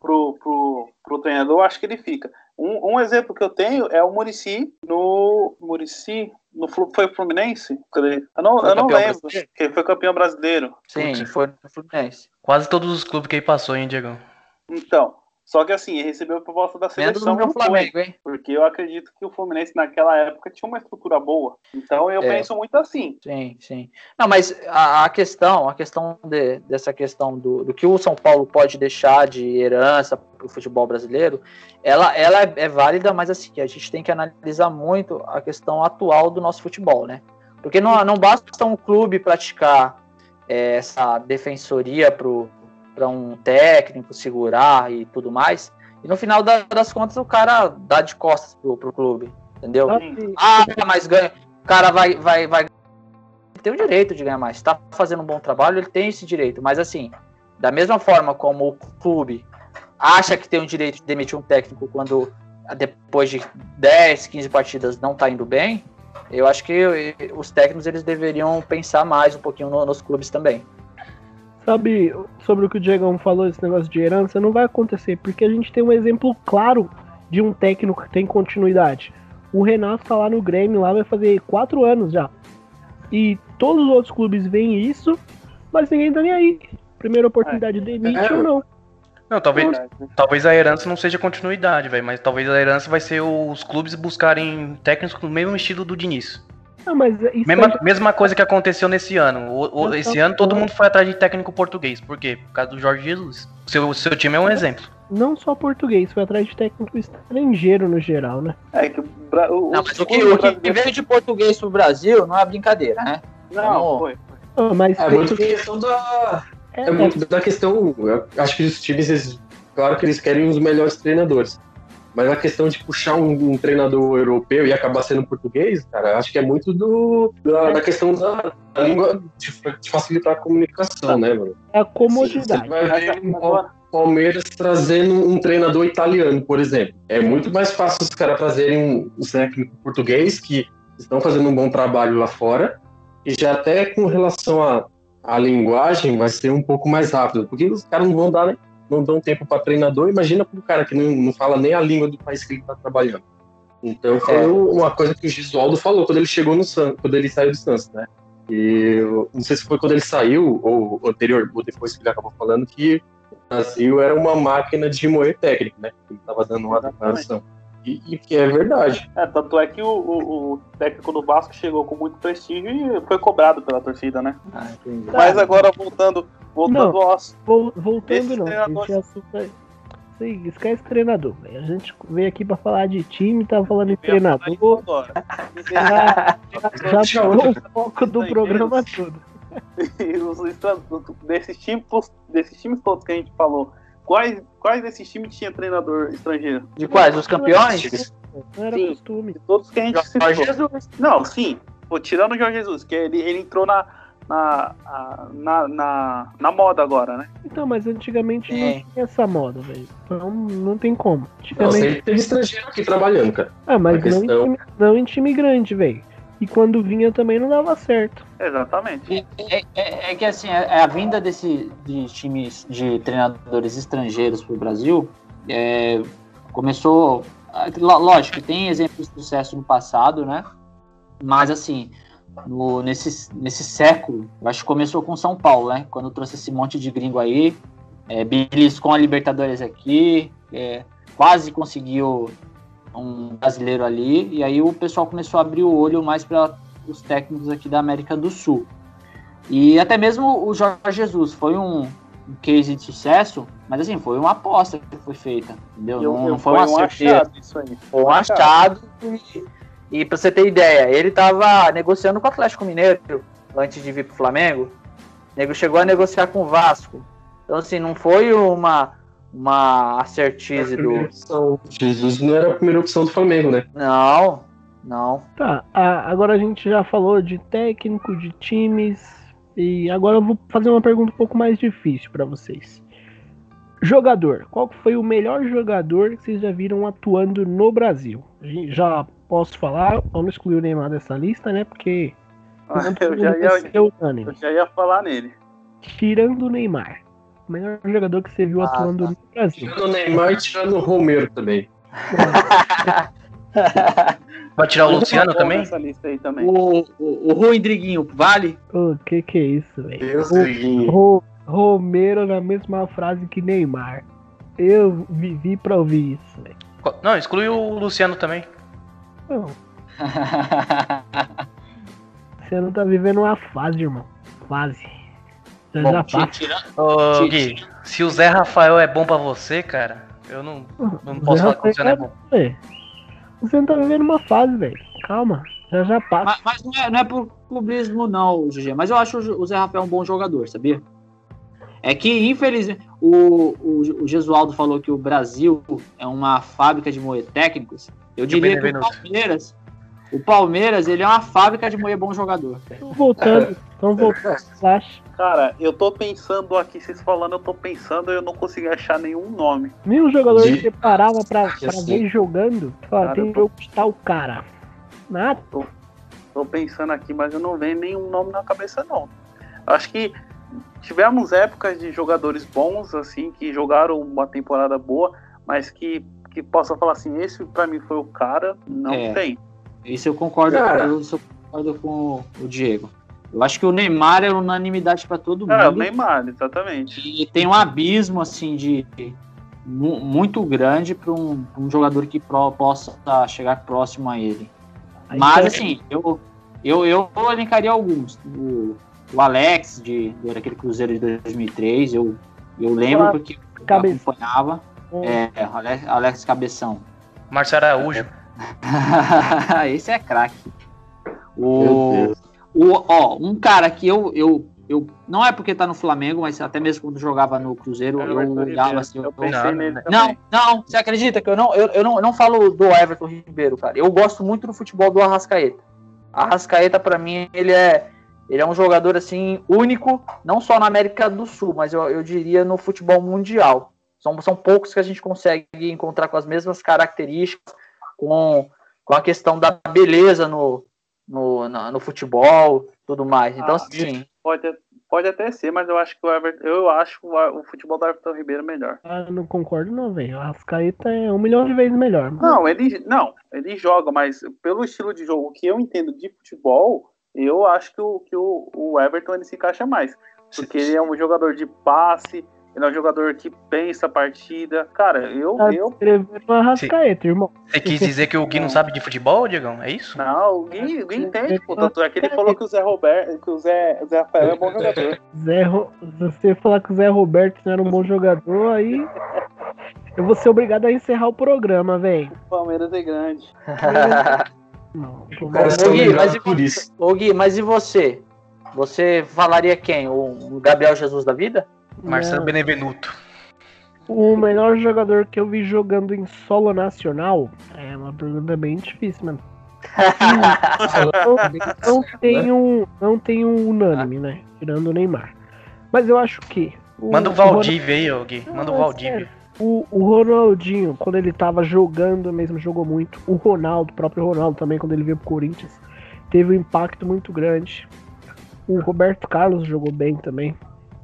pro, pro, pro treinador, eu acho que ele fica. Um, um exemplo que eu tenho é o Murici no Murici no foi o Fluminense? Eu não, Foi eu não lembro. ele foi campeão brasileiro. Sim, Putz. foi no Fluminense. Quase todos os clubes que ele passou, hein, Diego? Então, só que assim, ele recebeu a proposta da Menos seleção não foi, Flamengo, hein? porque eu acredito que o Fluminense naquela época tinha uma estrutura boa. Então eu É. penso muito assim. Sim, sim. Não, mas a, a questão, a questão de- dessa questão do, do que o São Paulo pode deixar de herança para o futebol brasileiro, ela, ela é, é válida, mas assim, a gente tem que analisar muito a questão atual do nosso futebol, né? Porque não, não basta um clube praticar é, essa defensoria para um técnico segurar e tudo mais, e no final da- das contas o cara dá de costas pro, pro clube, entendeu? Ah, mas ganha. O cara vai, vai, vai. Ele tem o direito de ganhar mais. Se tá fazendo um bom trabalho, ele tem esse direito. Mas assim, da mesma forma como o clube acha que tem o direito de demitir um técnico quando depois de 10, 15 partidas não tá indo bem, eu acho que eh, os técnicos eles deveriam pensar mais um pouquinho no- nos clubes também. Sabe, sobre o que o Diegão falou, esse negócio de herança, não vai acontecer, porque a gente tem um exemplo claro de um técnico que tem continuidade. O Renato tá lá no Grêmio, lá vai fazer quatro anos já. E todos os outros clubes veem isso, mas ninguém tá nem aí. Primeira oportunidade demite É. ou não. Não, talvez, né? talvez a herança não seja continuidade, velho, mas talvez a herança vai ser os clubes buscarem técnicos com o mesmo estilo do Diniz. Ah, mas isso Mesma, aí- mesma coisa que aconteceu nesse ano. O- o- esse ano todo mundo foi atrás de técnico português. Por quê? Por causa do Jorge Jesus. O seu, seu time é um exemplo. não só português, foi atrás de técnico estrangeiro no geral, né? É que o, o, Não, mas o que, o que veio de português pro Brasil não é brincadeira, né? Não, foi. Ah, mas É muito questão da. é, É muito da questão. eu acho que os times, eles- claro que eles querem os melhores treinadores. Mas a questão de puxar um, um treinador europeu e acabar sendo português, cara, acho que é muito do, da, da questão da, da língua de, de facilitar a comunicação, né, mano? é a Você comodidade. vai Mas ver um Palmeiras trazendo um treinador italiano, por exemplo. É muito mais fácil os caras trazerem um, técnico português que estão fazendo um bom trabalho lá fora e já até com relação à à linguagem vai ser um pouco mais rápido, porque os caras não vão dar? Não dão tempo para treinador. Imagina para o cara que não, não fala nem a língua do país que ele está trabalhando. Então foi É. uma coisa que o Gisualdo falou quando ele chegou no Santos, quando ele saiu do Santos, né? E não sei se foi quando ele saiu ou anterior ou depois que ele acabou falando que o Brasil era uma máquina de moer técnico, né? Ele estava dando uma declaração. E, e que é verdade. É, tanto é que o, o- o técnico do Vasco chegou com muito prestígio e foi cobrado pela torcida, né? Ah, entendi. Mas agora voltando, voltando Não. ao Vol- Voltando não, treinador- esse assunto aí, esquece treinador, velho. A gente veio aqui pra falar de time, tá falando em treinador. Já, já <laughs> pegou o foco do programa todo. <laughs> Os estran- desses times, desses times todos que a gente falou, quais, quais desses times tinha treinador estrangeiro? De quais? Os campeões? Não era Sim. costume. De todos que a gente citou. Jorge Jesus. Não, sim. Pô, tirando o Jorge Jesus, que ele, ele entrou na, na, na, na, na moda agora, né? Então, mas antigamente É. não tinha essa moda, velho. Então não tem como. Não, Antigamente. sempre teve estrangeiro aqui trabalhando, cara. Ah, mas não em, questão- time, não em time grande, velho. E quando vinha também não dava certo. Exatamente. É, é- é que assim, a, a vinda desse, de times de treinadores estrangeiros para o Brasil é, começou. lo- Lógico que tem exemplos de sucesso no passado, né? Mas assim, no- nesse, nesse século, eu acho que começou com São Paulo, né? Quando trouxe esse monte de gringo aí, é, beliscou a Libertadores aqui, é, quase conseguiu um brasileiro ali, e aí o pessoal começou a abrir o olho mais para os técnicos aqui da América do Sul. E até mesmo o Jorge Jesus foi um, um case de sucesso, mas assim, foi uma aposta que foi feita, entendeu? Eu- não, eu- não foi uma um certeza. achado isso aí. Foi um achado. E, e pra você ter ideia, ele tava negociando com o Atlético Mineiro antes de vir pro Flamengo. O nego chegou a negociar com o Vasco. Então, assim, não foi uma, uma Primeira do. opção. Jesus não era a primeira opção do Flamengo, né? Não, não. Tá, agora a gente já falou de técnico, de times, e agora eu vou fazer uma pergunta um pouco mais difícil pra vocês. Jogador, qual foi o melhor jogador que vocês já viram atuando no Brasil? Já posso falar, vamos excluir o Neymar dessa lista, né? Porque <laughs> Eu já, ia, eu já ia falar nele. Tirando o Neymar, melhor jogador que você viu Ah, atuando tá. no Brasil. Tirando o Neymar e tirando o Romero também. <laughs> Vai tirar o Luciano também? Nessa lista aí também. o, o, o Rui Driguinho, vale? O que que é isso, velho? Ro- Romero na mesma frase que Neymar. Eu vivi pra ouvir isso, velho. Não, exclui o Luciano também. Não, <laughs> Você não tá vivendo uma fase, irmão. Fase. Bom, tira- Ô. Gui, se o Zé Rafael é bom pra você, cara, eu não, não Zé posso falar que o Luciano é Rafael, bom. Você não tá vivendo uma fase, velho. Calma. Já já passa. Mas, mas não, é, não é por clubismo, não, GG. Mas eu acho o Zé Rafael um bom jogador, sabia? É que, infelizmente, o, o, o Gesualdo falou que o Brasil é uma fábrica de moer técnicos. Eu diria que o. Palmeiras. O Palmeiras, ele é uma fábrica de moer bom jogador. Voltando. Então voltando. <laughs> Flash. Cara, eu tô pensando aqui, vocês falando, eu tô pensando e eu não consegui achar nenhum nome. Nenhum jogador De- que você parava pra, pra assim. ver jogando. Fala, Cara, tem eu tô- jogo de tal cara. Nada. Tô pensando aqui, mas eu não venho nenhum nome na cabeça, não. Eu acho que tivemos épocas de jogadores bons, assim, que jogaram uma temporada boa, mas que, que possa falar assim, esse pra mim foi o cara, não É. tem. Isso eu concordo, Cara. eu, isso eu concordo com o Diego. Eu acho que o Neymar é unanimidade para todo mundo. É, o Neymar, exatamente. E tem um abismo assim de mu- muito grande para um, um jogador que pro- possa chegar próximo a ele. Aí Mas você- assim, eu eu, eu elencaria alguns. O, o Alex de daquele Cruzeiro de 2003, eu eu lembro Claro. porque eu Cabeça. acompanhava. Hum. É, Alex, Alex Cabeção. Márcio Araújo. <laughs> Esse é craque. Meu O, Deus. O, ó, um cara que eu, eu, eu. Não é porque tá no Flamengo, mas até mesmo quando jogava no Cruzeiro, eu Everton olhava assim. eu eu- pensei Não, nele não, você acredita que eu não, eu, eu não, eu não falo do Everton Ribeiro, cara. Eu gosto muito do futebol do Arrascaeta. Arrascaeta, pra mim, ele é, ele é um jogador assim único, não só na América do Sul, mas eu, eu diria no futebol mundial. São, são poucos que a gente consegue encontrar com as mesmas características, com, com a questão da beleza no, no, na- no futebol, tudo mais. Então, Ah, assim, Pode, pode até ser, mas eu acho que o Everton, eu acho o, o futebol do Everton Ribeiro melhor. Ah, não concordo não, velho. O Arrascaeta é um milhão de vezes melhor. mano. Não, ele não, ele joga, mas pelo estilo de jogo que eu entendo de futebol, eu acho que o, que o, o Everton ele se encaixa mais. Porque ele é um jogador de passe, ele é um jogador que pensa a partida. Cara, eu, Tá eu escrevendo o Arrascaeta, irmão. Você quis dizer que o Gui não sabe de futebol, Diegão? É isso? não, o Gui, o Gui entende, pô. Tanto é que ele falou que o Zé Roberto, que o Zé, Zé Rafael é bom jogador. <laughs> Zé Ro- Se você falar que o Zé Roberto não era um bom jogador, aí eu vou ser obrigado a encerrar o programa, velho. O Palmeiras é grande. Não, O cara Ô, Gui, mas e por você? isso. Ô Gui, mas e você? Você falaria quem? O Gabriel Jesus da vida? Marcelo. Benevenuto. O melhor jogador que eu vi jogando em solo nacional é uma pergunta bem difícil, mano. <laughs> não, não tem um, não tem um unânime, né? Tirando o Neymar. Mas eu acho que. Manda o Valdívia aí, Gui. Manda o é Valdívia. O, o Ronaldinho, quando ele tava jogando mesmo, jogou muito. O Ronaldo, o próprio Ronaldo também, quando ele veio pro Corinthians, teve um impacto muito grande. O Roberto Carlos jogou bem também.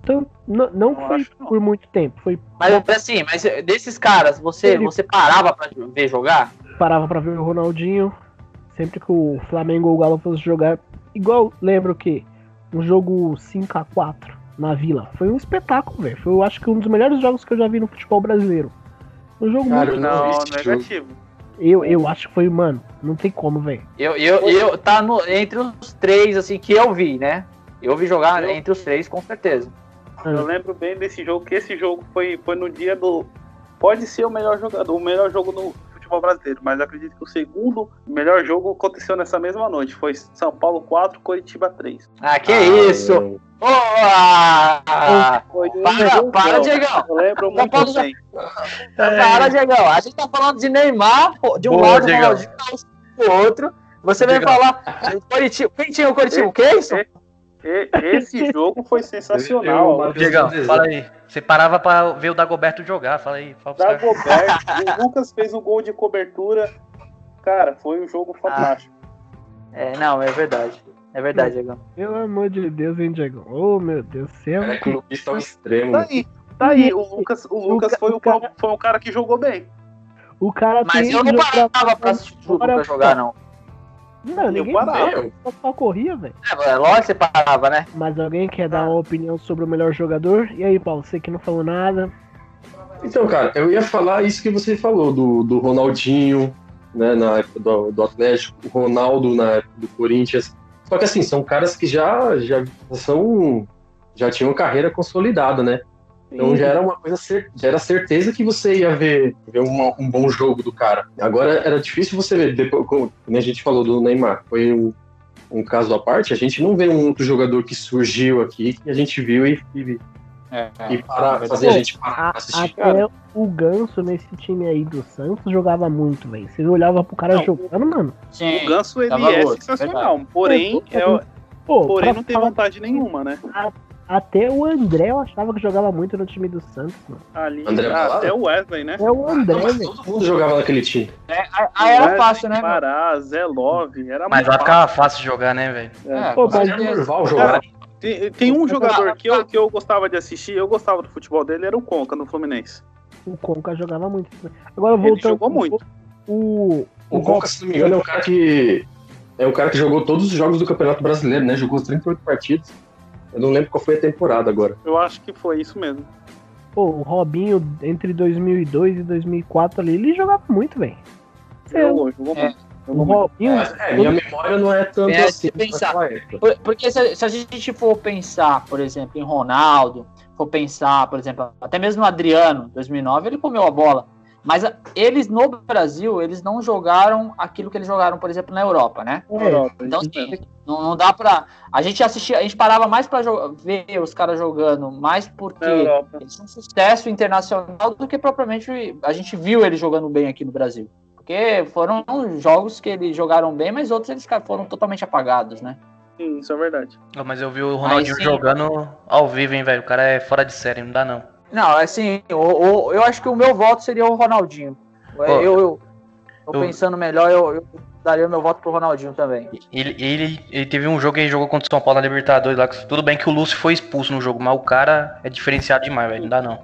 Então, não, não Não foi acho, não. por muito tempo. Foi Mas assim, mas desses caras, você, Ele- você parava pra ver jogar? parava pra ver o Ronaldinho. Sempre que o Flamengo ou o Galo fosse jogar. Igual, lembro que um jogo 5x4 na Vila. Foi um espetáculo, velho. Foi, eu acho que um dos melhores jogos que eu já vi no futebol brasileiro. Um jogo Cara, muito. eu não jogo. negativo. Eu, eu acho que foi, mano. Não tem como, velho. Eu, eu, eu tá no, entre os três, assim, que eu vi, né? Eu vi jogar Eu- entre os três, com certeza. Eu lembro bem desse jogo, que esse jogo foi, foi no dia do. Pode ser o melhor jogador, o melhor jogo no futebol brasileiro, mas acredito que o segundo melhor jogo aconteceu nessa mesma noite. Foi São Paulo 4, Coritiba 3. Ah, que Ah, isso! Ah, Foi um Para, jogão. para, Diegão. Eu lembro São Paulo muito já- bem. <laughs> Para, Diegão. A gente tá falando de Neymar, pô, de um Boa, lado, Diegão. Ronaldinho, do outro. Você vem Diegão. falar. Coritiba. Quem tinha o Coritiba? O que é isso? E- Esse <laughs> jogo foi sensacional. Eu- eu- Diegão, Deus. fala aí. Você parava pra ver o Dagoberto jogar, fala aí. Fala. Dagoberto, o Lucas fez um gol de cobertura. Cara, foi um jogo fantástico. É, não, é verdade. É verdade, Diegão. Pelo amor de Deus, hein, Diego? Oh, meu Deus do céu. É clubista ao extremo. Tá aí, tá aí. O Lucas, o Lucas Luca- foi, o, cara- foi um cara que jogou bem. O cara Mas tem eu não parava pra assistir jogo pra jogar, não. Não, ninguém parava. Eu, só, só corria, velho. É, lógico que você parava, né? Mas alguém quer dar uma opinião sobre o melhor jogador? E aí, Paulo, você que não falou nada. Então, cara, eu ia falar isso que você falou, do, do Ronaldinho, né, na época do, do Atlético, o Ronaldo na época do Corinthians. Só que assim, são caras que já, já são. já tinham carreira consolidada, né? Então já era uma coisa, já era certeza que você ia ver, ver uma- um bom jogo do cara. Agora era difícil você ver, depois, como a gente falou do Neymar, foi um, um caso à parte, a gente não vê um outro jogador que surgiu aqui, que a gente viu e, e, É, e para, fazer a gente parar A- pra assistir. até o Ganso nesse time aí do Santos jogava muito, velho. Você olhava pro cara Não, jogando, mano. Sim. O Ganso ele é sensacional. Porém, É, é, Pô, porém não tem vontade nenhuma, né? Até o André eu achava que jogava muito no time do Santos, mano. Ali, André ah, até o Wesley, né? É o André, Mas velho. todo mundo jogava naquele time. Aí era Wesley, fácil, né? Pará, Zé Love, era Mas muito lá ficava fácil de jogar, né, velho? É, Pô, com mas- Era normal jogar. Tem, tem um jogador que eu, que eu gostava de assistir, eu gostava do futebol dele, era o Conca, no Fluminense. O Conca jogava muito. Agora Ele voltando. jogou muito. O. O Conca, se não me engano, é um cara que. É um cara que jogou todos os jogos do Campeonato Brasileiro, né? Jogou 38 partidas. Eu não lembro qual foi a temporada agora. Eu acho que foi isso mesmo. Pô, o Robinho, entre 2002 e 2004 ali, ele jogava muito, velho. Jogou, jogou É. muito. O. Robinho. Mas, é, minha memória não é tanto É, assim se pensar. Porque se, se a gente for pensar, por exemplo, em Ronaldo, for pensar, por exemplo, até mesmo no Adriano, 2009, ele comeu a bola. Mas a- eles no Brasil, eles não jogaram aquilo que eles jogaram, por exemplo, na Europa, né? É, Europa, Então, sim, não, não dá pra. A gente assistia, a gente parava mais pra ver os caras jogando, mais porque eles um sucesso internacional do que propriamente a gente viu ele jogando bem aqui no Brasil. Porque foram jogos que eles jogaram bem, mas outros eles foram totalmente apagados, né? Sim, isso é verdade. Mas eu vi o Ronaldinho jogando ao vivo, hein, velho. O cara é fora de série, não dá não. Não, assim, o, o- eu acho que o meu voto seria o Ronaldinho. Eu, eu, eu- eu eu- pensando melhor, eu, eu daria o meu voto pro Ronaldinho também. Ele, ele, ele teve um jogo que ele jogou contra o São Paulo na Libertadores lá. Tudo bem que o Lúcio foi expulso no jogo, mas o cara é diferenciado demais, velho. Não dá não.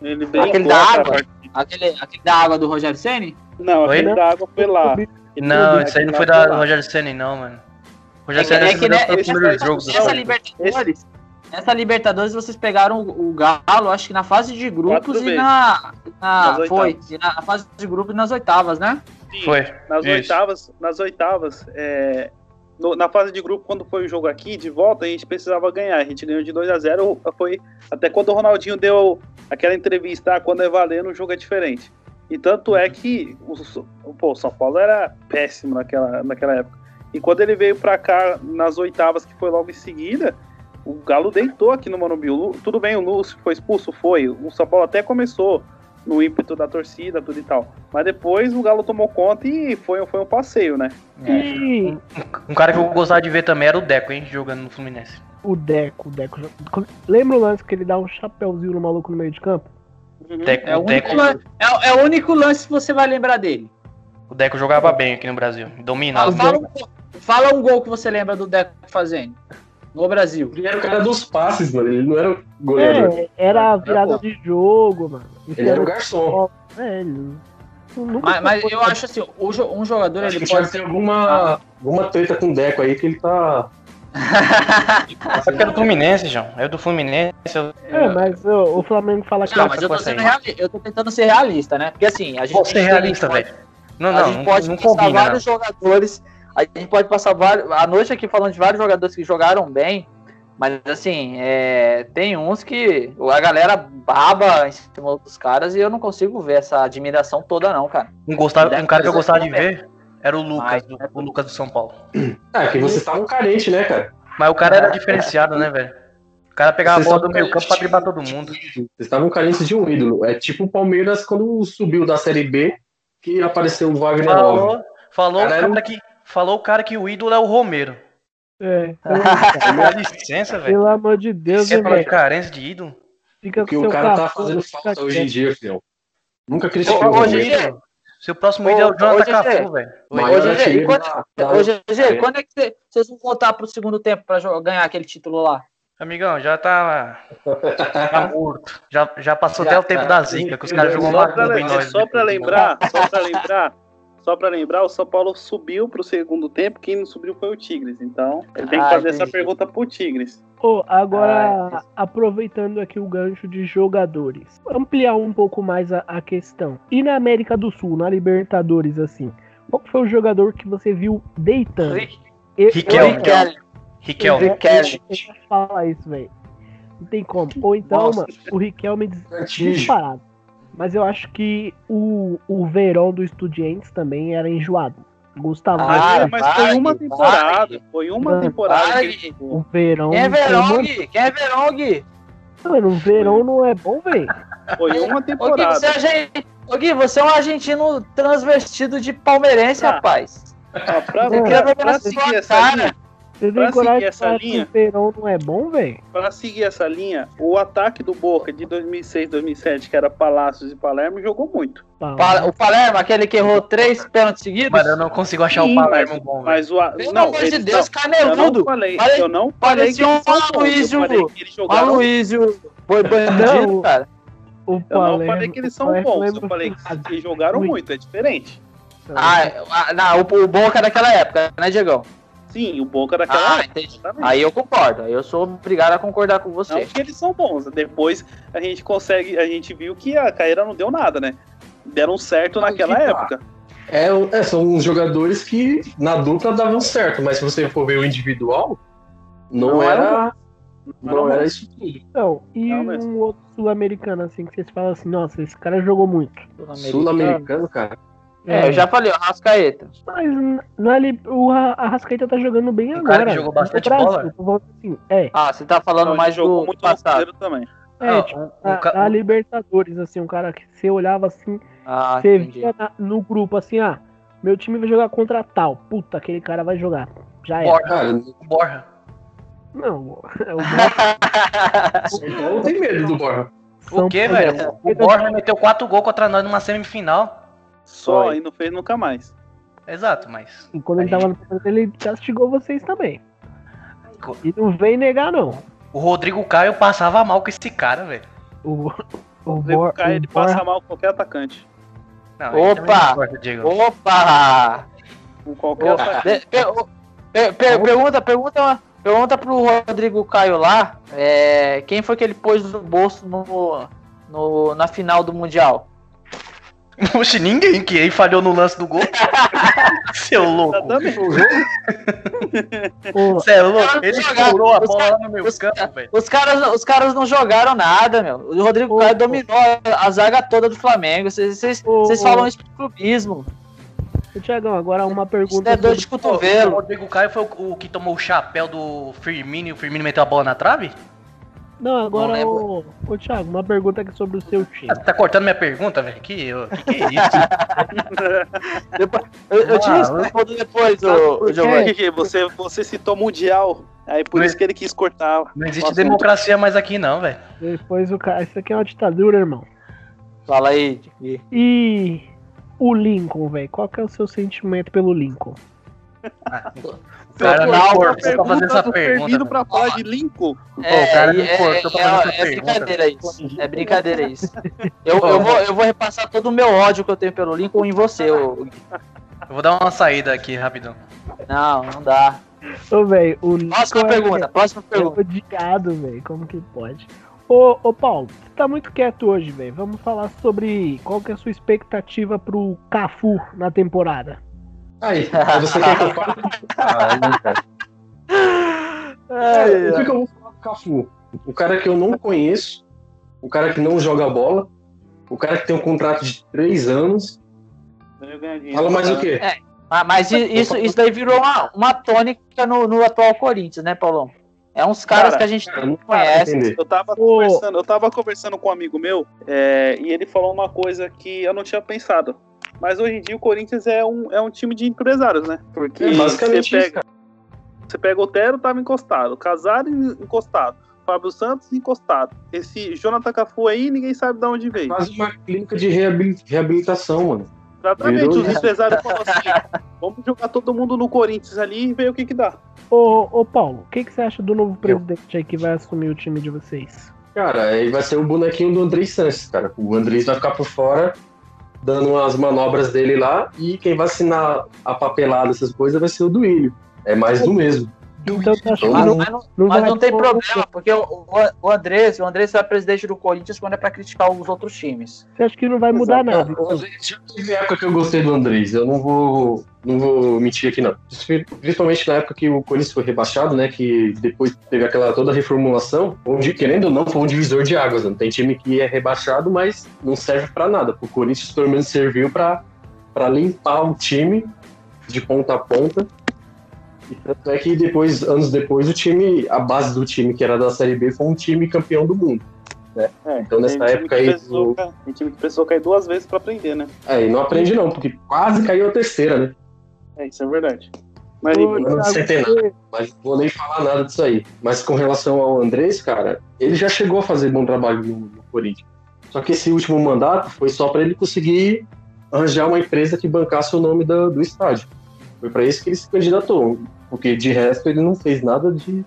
Ele Aquele da essa água? Aquele, aquele da água do Rogério Ceni? Não, Oi? aquele da água foi lá. Não, isso aí não foi da. Rogério Senna, não, mano. É Rogério que, Senna é que, né, esse jogo Não, Libertadores, nessa Libertadores vocês pegaram o, Galo, acho que na fase de grupos Quatro e na, na foi, e na, na fase de grupos e nas oitavas, né? Sim, Foi. Nas Isso. oitavas, nas oitavas, é, no- na fase de grupo, quando foi o jogo aqui, de volta, a gente precisava ganhar. A gente ganhou de 2 a 0 foi até quando o Ronaldinho deu aquela entrevista, ah, quando é valendo, o jogo é diferente. E tanto é que o, o- pô, o São Paulo era péssimo naquela, naquela época. E quando ele veio pra cá nas oitavas, que foi logo em seguida, o Galo deitou aqui no Morumbi. Tudo bem, o Lúcio foi expulso? Foi. O São Paulo até começou no ímpeto da torcida, tudo e tal. Mas depois o Galo tomou conta e foi, foi um passeio, né? E Um cara que eu gostava de ver também era o Deco, hein, jogando no Fluminense. o Deco, o Deco. Lembra o lance que ele dá um chapéuzinho no maluco no meio de campo? Deco, É o, Deco, único, lan- é, é o único lance que você vai lembrar dele. o Deco jogava bem aqui no Brasil. Dominava. Fala, um, gol- fala um gol que você lembra do Deco fazendo no Brasil. Ele era o cara dos passes, mano. Ele não era o goleador. É, era a É, virada pô. de jogo, mano. Isso Ele era o garçom. Velho. Nunca Mas, mas eu acho assim, um jogador Acho ele que pode ter alguma, alguma treta com o Deco aí que ele tá. <laughs> Só que é do Fluminense, João. É do Fluminense. eu- É, mas o, o Flamengo fala que Não, é mas eu tô, sendo eu tô tentando ser realista, né? Porque assim, a gente. Posso ser realista, pode- velho. Não, a não, gente não, pode não passar combina. vários jogadores. A gente pode passar vários. A noite aqui falando de vários jogadores que jogaram bem. Mas assim, é, tem uns que a galera baba em cima dos caras e eu não consigo ver essa admiração toda, não, cara. Um, gostava, um cara que eu gostava de ver era o Lucas, Mas- do- o Lucas do São Paulo. <clears throat> Ah, que vocês estavam carentes, né, cara? Mas o cara era diferenciado, né, velho? O cara pegava a bola do meio campo pra driblar todo mundo. Vocês estavam carentes de um ídolo. É tipo o Palmeiras quando subiu da Série B, que apareceu o Wagner Love. Falou, falou, o Cara, era um- cara que, falou o cara que o ídolo é o Romero. É, Dá <laughs> licença, velho. pelo amor de Deus, É hein, pra carência de ídolo. Fica Porque com o seu cara tá Cafu, fazendo falta hoje em dia, filhão. Nunca critiquei Ô, o Romero. Seu próximo Ô, ídolo é o Jonathan. Cafu, velho. Ô, GG, quando- da- da- Ô, GG, quando é que cê- vocês vão voltar pro segundo tempo pra ganhar aquele título lá? Amigão, já tá, <laughs> tá morto. Já, já passou Já até o tempo tá. da zica, que os caras jogam macumba em nós. só pra lembrar, só pra lembrar, só pra lembrar, o São Paulo subiu pro segundo tempo, quem não subiu foi o Tigres. Então, ele tem que Ah, fazer essa pergunta pro Tigres. Ô, agora, Ah, aproveitando aqui o gancho de jogadores, ampliar um pouco mais a, a questão. E na América do Sul, na Libertadores, assim, qual foi o jogador que você viu deitando? Eu- Riquelme. Riquelme. Riquelme. falar isso, velho. Não tem como. Ou então, Nossa. mano, o Riquelme disparado. Mas eu acho que o, o Verão do Estudiantes também era enjoado. Gustavo, Ah, Mas, mas foi vai, uma vai. temporada. Foi uma Mano, temporada. vai. que o. Verão. Quem é Verão, uma- Gui? Quem é Verão, Gui? Mano, o Verão não é bom, velho. Foi uma Ô, Gui, temporada. você é, Ô, Gui, você é um argentino transvestido de palmeirense, Ah. rapaz. Ah, pra, Eu pra- queria ver pra na seguir sua essa linha, Pra seguir de essa falar que linha- o Verão não é bom, velho? pra seguir essa linha, o ataque do Boca de 2006, 2007, que era Palácios e Palermo, jogou muito. Pa- O Palermo, aquele que errou três pênaltis seguidos? Mano, eu não consigo achar Sim, o Palermo mas- bom. Mas o a- Pelo não, amor de Deus, não, eu não caneludo. falei, Pare- eu não falei que parecia um eu Aloysio- falei que eles O jogaram Aloysio foi bandido, Não. cara. O Eu Palermo- não falei que eles são Palermo bons, lembra eu falei que eles jogaram muito, é diferente. Ah, ah, não, o, o Boca daquela época, né, Diegão? Sim, o Boca daquela Ah, época, entendi. exatamente. Aí eu concordo. Aí eu sou obrigado a concordar com Não você. porque eles são bons. Depois a gente consegue, a gente viu que a carreira não deu nada, né? Deram certo naquela que tá. época. É, é, são uns jogadores que na dupla davam certo, mas se você for ver o individual, não, Não era, era não Não, era isso tudo. Não, e Não um mesmo. outro sul-americano, assim, que vocês falam assim, nossa, esse cara jogou muito. Sul-americano, cara. É, eu já falei, o Rascaeta. Mas n- na, li- o Ra- Arrascaeta tá jogando bem Um agora. cara jogou bastante Brasil, bola? assim, é, Ah, você tá falando Não, mais jogou do muito passado. Também. é, Não, tipo, um- um na, ca- na Libertadores, assim, um cara que você olhava assim, Ah, você entendi. via na- no grupo assim, ah, meu time vai jogar contra tal. Puta, aquele cara vai jogar. Já é. O Borja. Não, o Borja São <laughs> Paulo tem medo do Borja. São O quê, velho? O Borja meteu quatro gols contra nós numa semifinal. Só Foi. e não fez nunca mais. Exato, mas. E quando ele tava no Palmeiras, ele castigou vocês também. Co- E não vem negar, não. O Rodrigo Caio passava mal com esse cara, velho. O, o, O Rodrigo Bor- Caio, ele Borja- passa mal com qualquer atacante. Não, Opa! não. Opa! Com qualquer Opa! atacante. Per- per- pergunta, pergunta, pergunta pro Rodrigo Caio lá, é, quem foi que ele pôs no bolso no, no- na final do Mundial? <laughs> Oxe, ninguém que aí falhou no lance do gol. <laughs> Seu louco. Você é louco? Ele furou a bola no meu os campo, velho. Os caras, os caras não jogaram nada, meu. O Rodrigo Caio dominou a, zaga toda do Flamengo. Vocês- falam isso pro clubismo. Tiagão, agora uma Isso pergunta. é dor de sobre- O cotovelo. Rodrigo Caio foi o, o que tomou o chapéu do Firmino e o Firmino meteu a bola na trave? Não, agora, Não lembro. ô, ô Thiago, uma pergunta aqui sobre o seu time. Ah, Você tá cortando minha pergunta, velho? Que, que que é isso? <laughs> Depois- eu, eu te Ah, respondo depois, ô, por ô, Giovanni. Você, você citou Mundial. Aí por Não isso que ele quis cortar. Não o existe democracia mais aqui, não, velho. Depois o cara. Isso aqui é uma ditadura, irmão. Fala aí. Gui. E o Lincoln, velho. Qual que é o seu sentimento pelo Lincoln? O cara Não, me não, cortou pra fazer essa do pergunta. Pra falar de Lincoln. É, o cara me é, cortou pra é- fazer essa é brincadeira isso. É brincadeira isso. <laughs> Eu, eu, vou, eu vou repassar todo o meu ódio que eu tenho pelo Lincoln em você, ô. Eu vou dar uma saída aqui, rapidão. Não, não dá. Ô, velho, o Lincoln. Próxima é- pergunta, próxima É pergunta. odiado, velho. Como que pode? Ô, ô Paulo, você tá muito quieto hoje, velho. Vamos falar sobre qual que é a sua expectativa pro Cafu na temporada. Aí, você quer que eu fale? Ah. Ai, o que, que eu vou falar Cafu. O cara que eu não conheço, o cara que não joga bola, o cara que tem um contrato de três anos. Fala mais o quê? Ah, Mas isso, isso daí virou uma, uma tônica no, no atual Corinthians, né, Paulão? É uns caras Cara, que a gente cara, não conhece. Eu tava, conversando, eu tava conversando com um amigo meu é, e ele falou uma coisa que eu não tinha pensado. Mas hoje em dia o Corinthians é um, é um time de empresários, né? Porque É basicamente você isso, pega, você pega o Otero, tava encostado. O Casares encostado. Fábio Santos encostado. Esse Jonathan Cafu aí, ninguém sabe de onde veio. Quase uma clínica de reabil- reabilitação, mano. Exatamente, virou os isso. empresários falaram assim: vamos jogar todo mundo no Corinthians ali e ver o que que dá. Ô, ô Paulo, o que, que você acha do novo presidente aí que vai assumir o time de vocês? Cara, aí vai ser o bonequinho do Andrés Sanches, cara. O Andrés vai ficar por fora, dando as manobras dele lá, e quem vai assinar a papelada, essas coisas, vai ser o Duílio. É mais do mesmo. Então você acha que Mas, não, mas não, não mas não tem problema, porque o, o, Andrés, o Andrés é presidente do Corinthians quando é pra criticar os outros times. Você acha que não vai mudar nada? O Andrés já teve época que eu gostei do Andrés, eu não vou, não vou mentir aqui não. Principalmente na época que o Corinthians foi rebaixado, né, que depois teve aquela toda reformulação, onde, querendo ou não, foi um divisor de águas. Não tem time que é rebaixado, mas não serve pra nada. O Corinthians pelo menos serviu pra pra limpar o time de ponta a ponta. E tanto é que depois, anos depois, o time, a base do time que era da Série B foi um time campeão do mundo. É, Então, nessa época aí, precisou o- ca- Tem time que precisou cair duas vezes pra aprender, né? É, e não aprende não, porque quase caiu a terceira, né? É, isso é verdade. Mas Ô, enfim, não Mas não vou nem falar nada disso aí. Mas com relação ao Andrés, cara, ele já chegou a fazer bom trabalho no, no Corinthians. Só que esse último mandato foi só para ele conseguir arranjar uma empresa que bancasse o nome da- do estádio. Foi para isso que ele se candidatou. Porque de resto ele não fez nada de.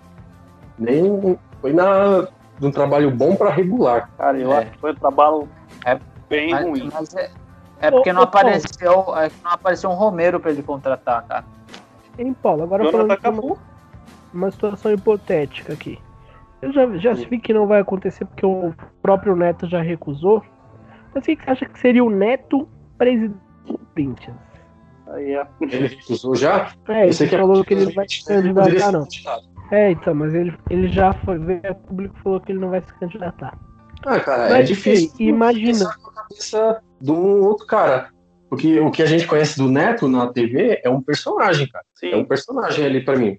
Nem. Foi na, de um trabalho bom para regular. cara, eu É. acho que foi um trabalho É, bem Mas, ruim. mas é, é porque Ô, não ô, Paulo. apareceu, é que não apareceu um Romero pra ele contratar, cara. Hein, Paulo, agora Jonathan falando de uma, uma situação hipotética aqui. Eu já, já vi que não vai acontecer porque o próprio Neto já recusou. Mas o que que você acha que seria o Neto presidente? do Corinthians? Aí é. Ele recusou já? É, ele falou que ele não vai se candidatar, não. É, então, mas ele, ele já foi, veio a público e falou que ele não vai se candidatar. Ah, cara, é Mas, difícil. assim, imagina. a cabeça de um outro cara. Porque o que a gente conhece do Neto na TV é um personagem, cara. É um Sim, personagem ali pra mim.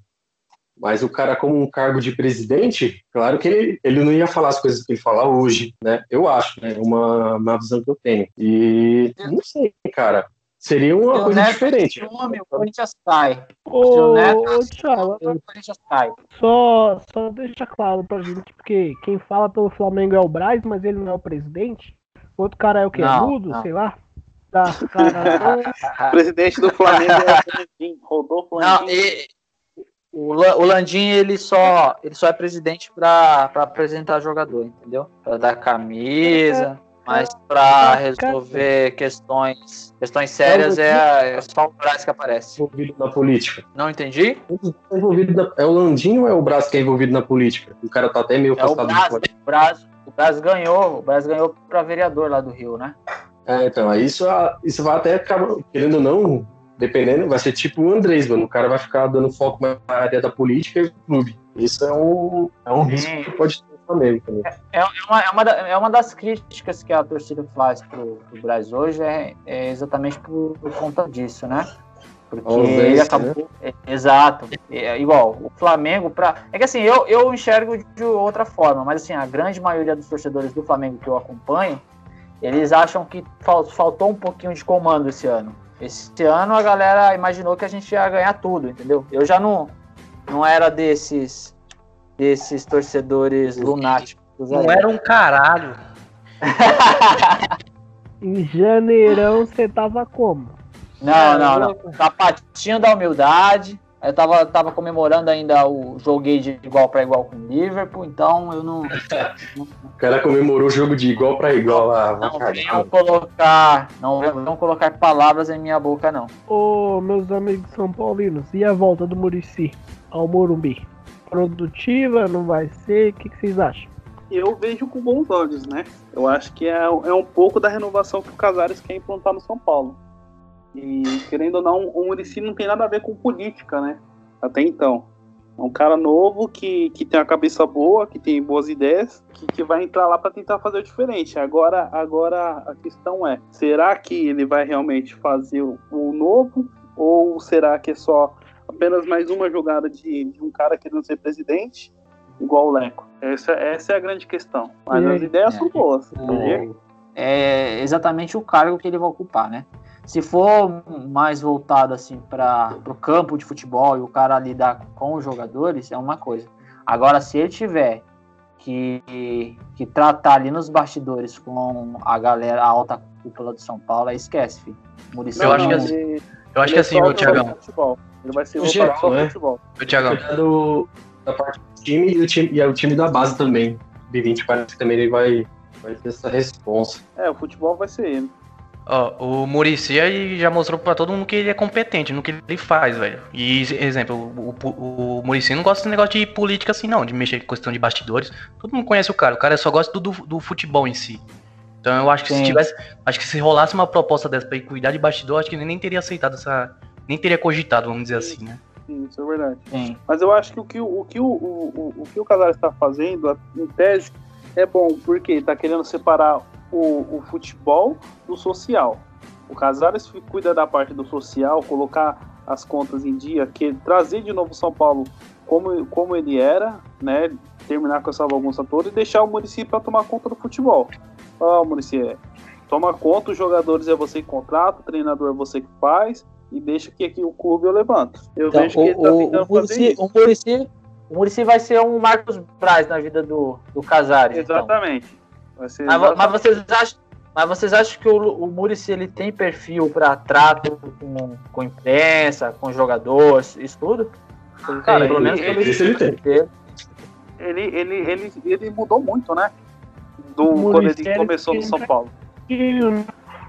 Mas o cara, como um cargo de presidente, claro que ele, ele não ia falar as coisas que ele fala hoje, né? Eu acho, né? Uma, uma visão que eu tenho. E não sei, cara. Seria uma coisa Neto diferente. Assume, o Corinthians cai. Ô, Neto Thiago, o Corinthians cai. só, só deixa claro pra gente, porque quem fala pelo Flamengo é o Braz, mas ele não é o presidente. O outro cara é o quê? Não, Mudo, não. sei lá. Tá, cara, <laughs> presidente do Flamengo é o Landim, Rodolfo Não, Landim. e, o, o Landim, ele só, ele só é presidente pra, pra apresentar jogador, entendeu? Pra dar camisa, mas pra resolver questões, questões sérias é, é só o Braz que aparece. Envolvido na política. Não entendi? Envolvido na- É o Landinho ou é o Braço que é envolvido na política? O cara tá até meio É o afastado Braz, do política. o Braz, o ganhou, o Braz ganhou pra vereador lá do Rio, né? É, então, aí isso, isso vai até acabar, querendo ou não, dependendo, vai ser tipo o Andrés, mano. O cara vai ficar dando foco mais na área da política e do clube. Isso é um, é um risco que pode ter Flamengo também. É, é uma, é, uma, é uma das críticas que a torcida faz pro, pro Braz hoje, é, é exatamente por, por conta disso, né? Porque invés, ele né? acabou. é, exato. É, igual, o Flamengo, pra. É que assim, eu, eu enxergo de outra forma, mas assim, a grande maioria dos torcedores do Flamengo que eu acompanho, eles acham que fal- faltou um pouquinho de comando esse ano. Esse ano a galera imaginou que a gente ia ganhar tudo, entendeu? Eu já não, não era desses, desses torcedores lunáticos. aí. Não era um caralho. <laughs> em janeirão você tava como? Não, não, não. Sapatinho da humildade. Eu tava, tava comemorando ainda o joguei de igual para igual com o Liverpool, então eu não, O cara comemorou o jogo de igual pra igual lá. não venham colocar, não venham colocar palavras em minha boca não. Ô, meus amigos são paulinos, e a volta do Murici ao Morumbi? Produtiva, não vai ser? O que, que vocês acham? Eu vejo com bons olhos, né? Eu acho que é, é um pouco da renovação que o Casares quer implantar no São Paulo. E, querendo ou não, o Murici não tem nada a ver com política, né? Até então. É um cara novo que, que tem a cabeça boa, que tem boas ideias, que, que vai entrar lá para tentar fazer o diferente. Agora, agora a questão é: será que ele vai realmente fazer o, o novo? Ou será que é só apenas mais uma jogada de, de um cara querendo ser presidente, igual o Leco? Essa, essa é a grande questão. Mas E as ideias É. são boas. O- é exatamente o cargo que ele vai ocupar, né? Se for mais voltado assim para o campo de futebol e o cara lidar com os jogadores, é uma coisa. Agora, se ele tiver que, que tratar ali nos bastidores com a galera, a alta cúpula do São Paulo, aí esquece, filho. Muricy Eu acho que assim- ele, Eu acho que assim, ô Tiagão. Ele vai ser geral, pro né? futebol. Ô Tiagão. Do- da parte do time e o time, e é o time da base também. B20 parece que também ele vai, vai ter essa responsa. É, o futebol vai ser ele. Ó, o Muricy aí já mostrou pra todo mundo que ele é competente no que ele faz, velho. E, exemplo, o, o, o Muricy não gosta desse negócio de política assim, não, de mexer com questão de bastidores. Todo mundo conhece o cara, o cara só gosta do, do, do futebol em si. Então eu acho que se Sim. tivesse. Acho que se rolasse uma proposta dessa pra ele cuidar de bastidor, acho que ele nem teria aceitado essa. Nem teria cogitado, vamos dizer assim, né? Sim, isso é verdade. Sim. Mas eu acho que o que o, o, que o, o, o, o que o Casares está fazendo, em tese, é bom, porque está querendo separar o, o futebol do social. O Casares cuida da parte do social, colocar as contas em dia, que trazer de novo o São Paulo como, como ele era, né? Terminar com essa bagunça toda e deixar o município para tomar conta do futebol. Ó, município, toma conta, os jogadores é você que contrata, o treinador é você que faz, e deixa que aqui o clube eu levanto. Eu Então, vejo que ele tá o, o, tentando o, Muricy, o, Muricy, o Muricy vai ser um Marcos Braz na vida do, do Casares. então. Exatamente. Vai Mas, mas vocês acham, mas vocês acham que o, o Muricy ele tem perfil para trato com, com imprensa, com jogadores, isso tudo? Cara, pelo ele- menos ele- Isso ele tem. ele, ele, ele, ele mudou muito, né? Do quando ele começou no São Paulo.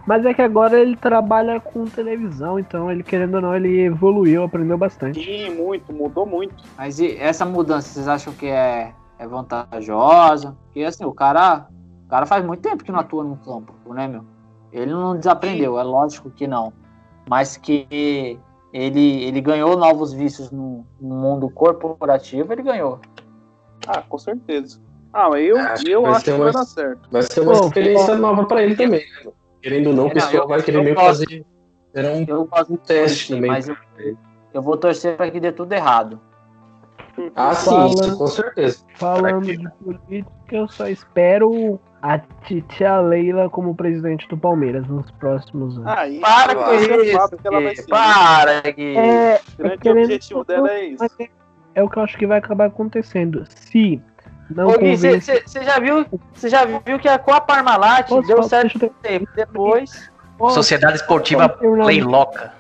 Mas é que agora ele trabalha com televisão, então ele, querendo ou não, ele evoluiu, aprendeu bastante. Sim, muito, mudou muito. Mas e essa mudança, vocês acham que é, é vantajosa? Porque assim, o cara, o cara faz muito tempo que não atua no campo, né, meu? Ele não desaprendeu, é lógico que não. Mas que ele, ele ganhou novos vícios no, no mundo corporativo, ele ganhou. Ah, com certeza. Ah, mas eu, Acho que eu vai acho que uma- vai dar certo. Vai ser uma Pô, experiência nova pra ele também. né? Querendo ou não, o pessoal vai querer meio gosto. fazer. Era um Eu gosto um teste também. mas eu, eu vou torcer para que dê tudo errado. Ah, sim, Fala. isso com certeza. Falando de política, eu só espero a Titia Leila como presidente do Palmeiras nos próximos anos. Ah, isso, Para com acho isso, que ela vai ser. para, Gui. é, O grande querendo- objetivo dela é isso. mas é, é o que eu acho que vai acabar acontecendo. Se não Ô, Gui, convence... você já viu, você já viu que a, com a Parmalat deu falar? certo ter- tempo. Depois, Posso- Sociedade Esportiva Playloca.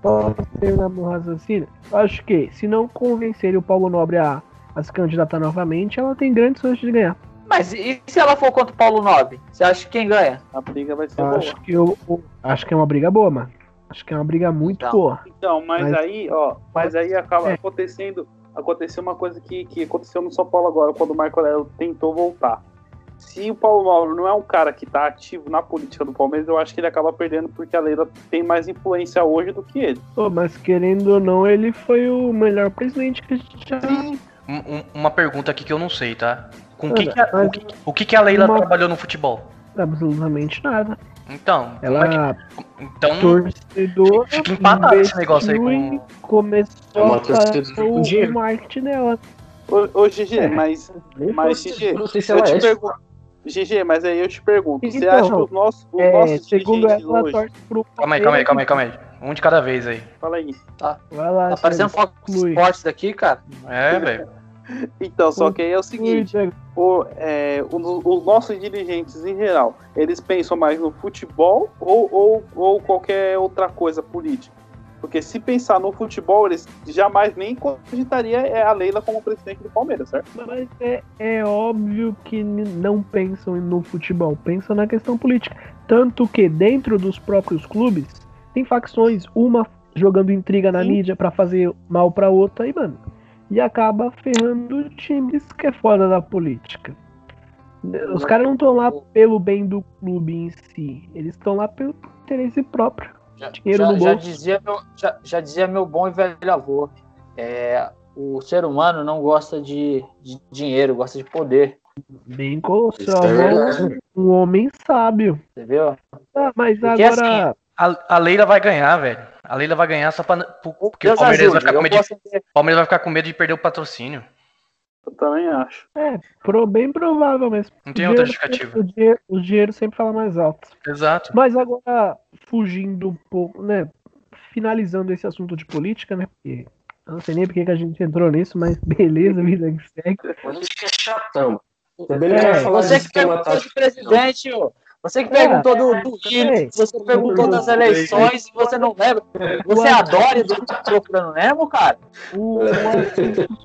Posso terminar meu raciocínio? Eu acho que se não convencer o Paulo Nobre a, a se candidatar novamente, ela tem grandes chances de ganhar. Mas e se ela for contra o Paulo Nobre? Você acha que quem ganha? A briga vai ser Eu boa. acho que eu, eu- acho que é uma briga boa, mano. Acho que é uma briga muito Então. boa. Então, mas, Mas- aí, ó, mas aí acaba É. acontecendo, aconteceu uma coisa que, que aconteceu no São Paulo agora, quando o Marco Aurélio tentou voltar. Se o Paulo Mauro não é um cara que tá ativo na política do Palmeiras, eu acho que ele acaba perdendo porque a Leila tem mais influência hoje do que ele. Pô, mas querendo ou não, ele foi o melhor presidente que a gente já. Um- um- uma pergunta aqui que eu não sei, tá? Com o que, que a, o que, o que que a Leila Uma- trabalhou no futebol? Absolutamente nada. Então, Ela é que- então torcedor. fica empatado esse negócio aí com. começou É uma a torcedora o, dinheiro. o marketing dela. Ô, ô GG, É. mas, mas não sei se eu ela te é. pergunto. GG, mas aí eu te pergunto, você Então, acha que os nossos, os É, nossos segundo ela, hoje... torce pro. Calma aí, calma aí, calma aí, calma aí. Um de cada vez aí. Fala aí. Vai lá, Tá parecendo Thiago. Fox Flui. Sports daqui, cara. É, velho. Então, só que aí é o seguinte, o, é, o- os nossos dirigentes em geral, eles pensam mais no futebol ou, ou, ou qualquer outra coisa política? Porque se pensar no futebol, eles jamais nem cogitaria é, a Leila como presidente do Palmeiras, certo? Mas é, é óbvio que não pensam no futebol, pensam na questão política. Tanto que dentro dos próprios clubes tem facções, uma jogando intriga na Sim. mídia pra fazer mal pra outra e, mano, e acaba ferrando times que é fora da política. Os caras não estão lá pelo bem do clube em si, eles estão lá pelo interesse próprio. Já, Dinheiro já- no já bolso. dizia meu, já, já dizia meu bom e velho avô. é, o ser humano não gosta de, de dinheiro, gosta de poder. Bem colocou, Isso é verdade. um homem sábio. Entendeu? Ah, mas Porque agora. A, a Leila vai ganhar, velho. A Leila vai ganhar só pra. por- Porque o Palmeiras vai, ajude, ficar com medo de, o Palmeiras vai ficar com medo de perder o patrocínio. Eu também acho. É, pro, bem provável mesmo. Não tem O outra justificativa. O dinheiro, o dinheiro sempre fala mais alto. Exato. Mas agora, fugindo um pouco, né? Finalizando esse assunto de política, né? Porque eu não sei nem porque que a gente entrou nisso, mas <laughs> beleza, vida que segue. A gente que é chatão. Também É, vai falar Você que sistema perguntou tático. de presidente, ô. Você que perguntou do, do Rio, você perguntou das eleições e você não lembra. Você adora do procurando Nemo, cara? O,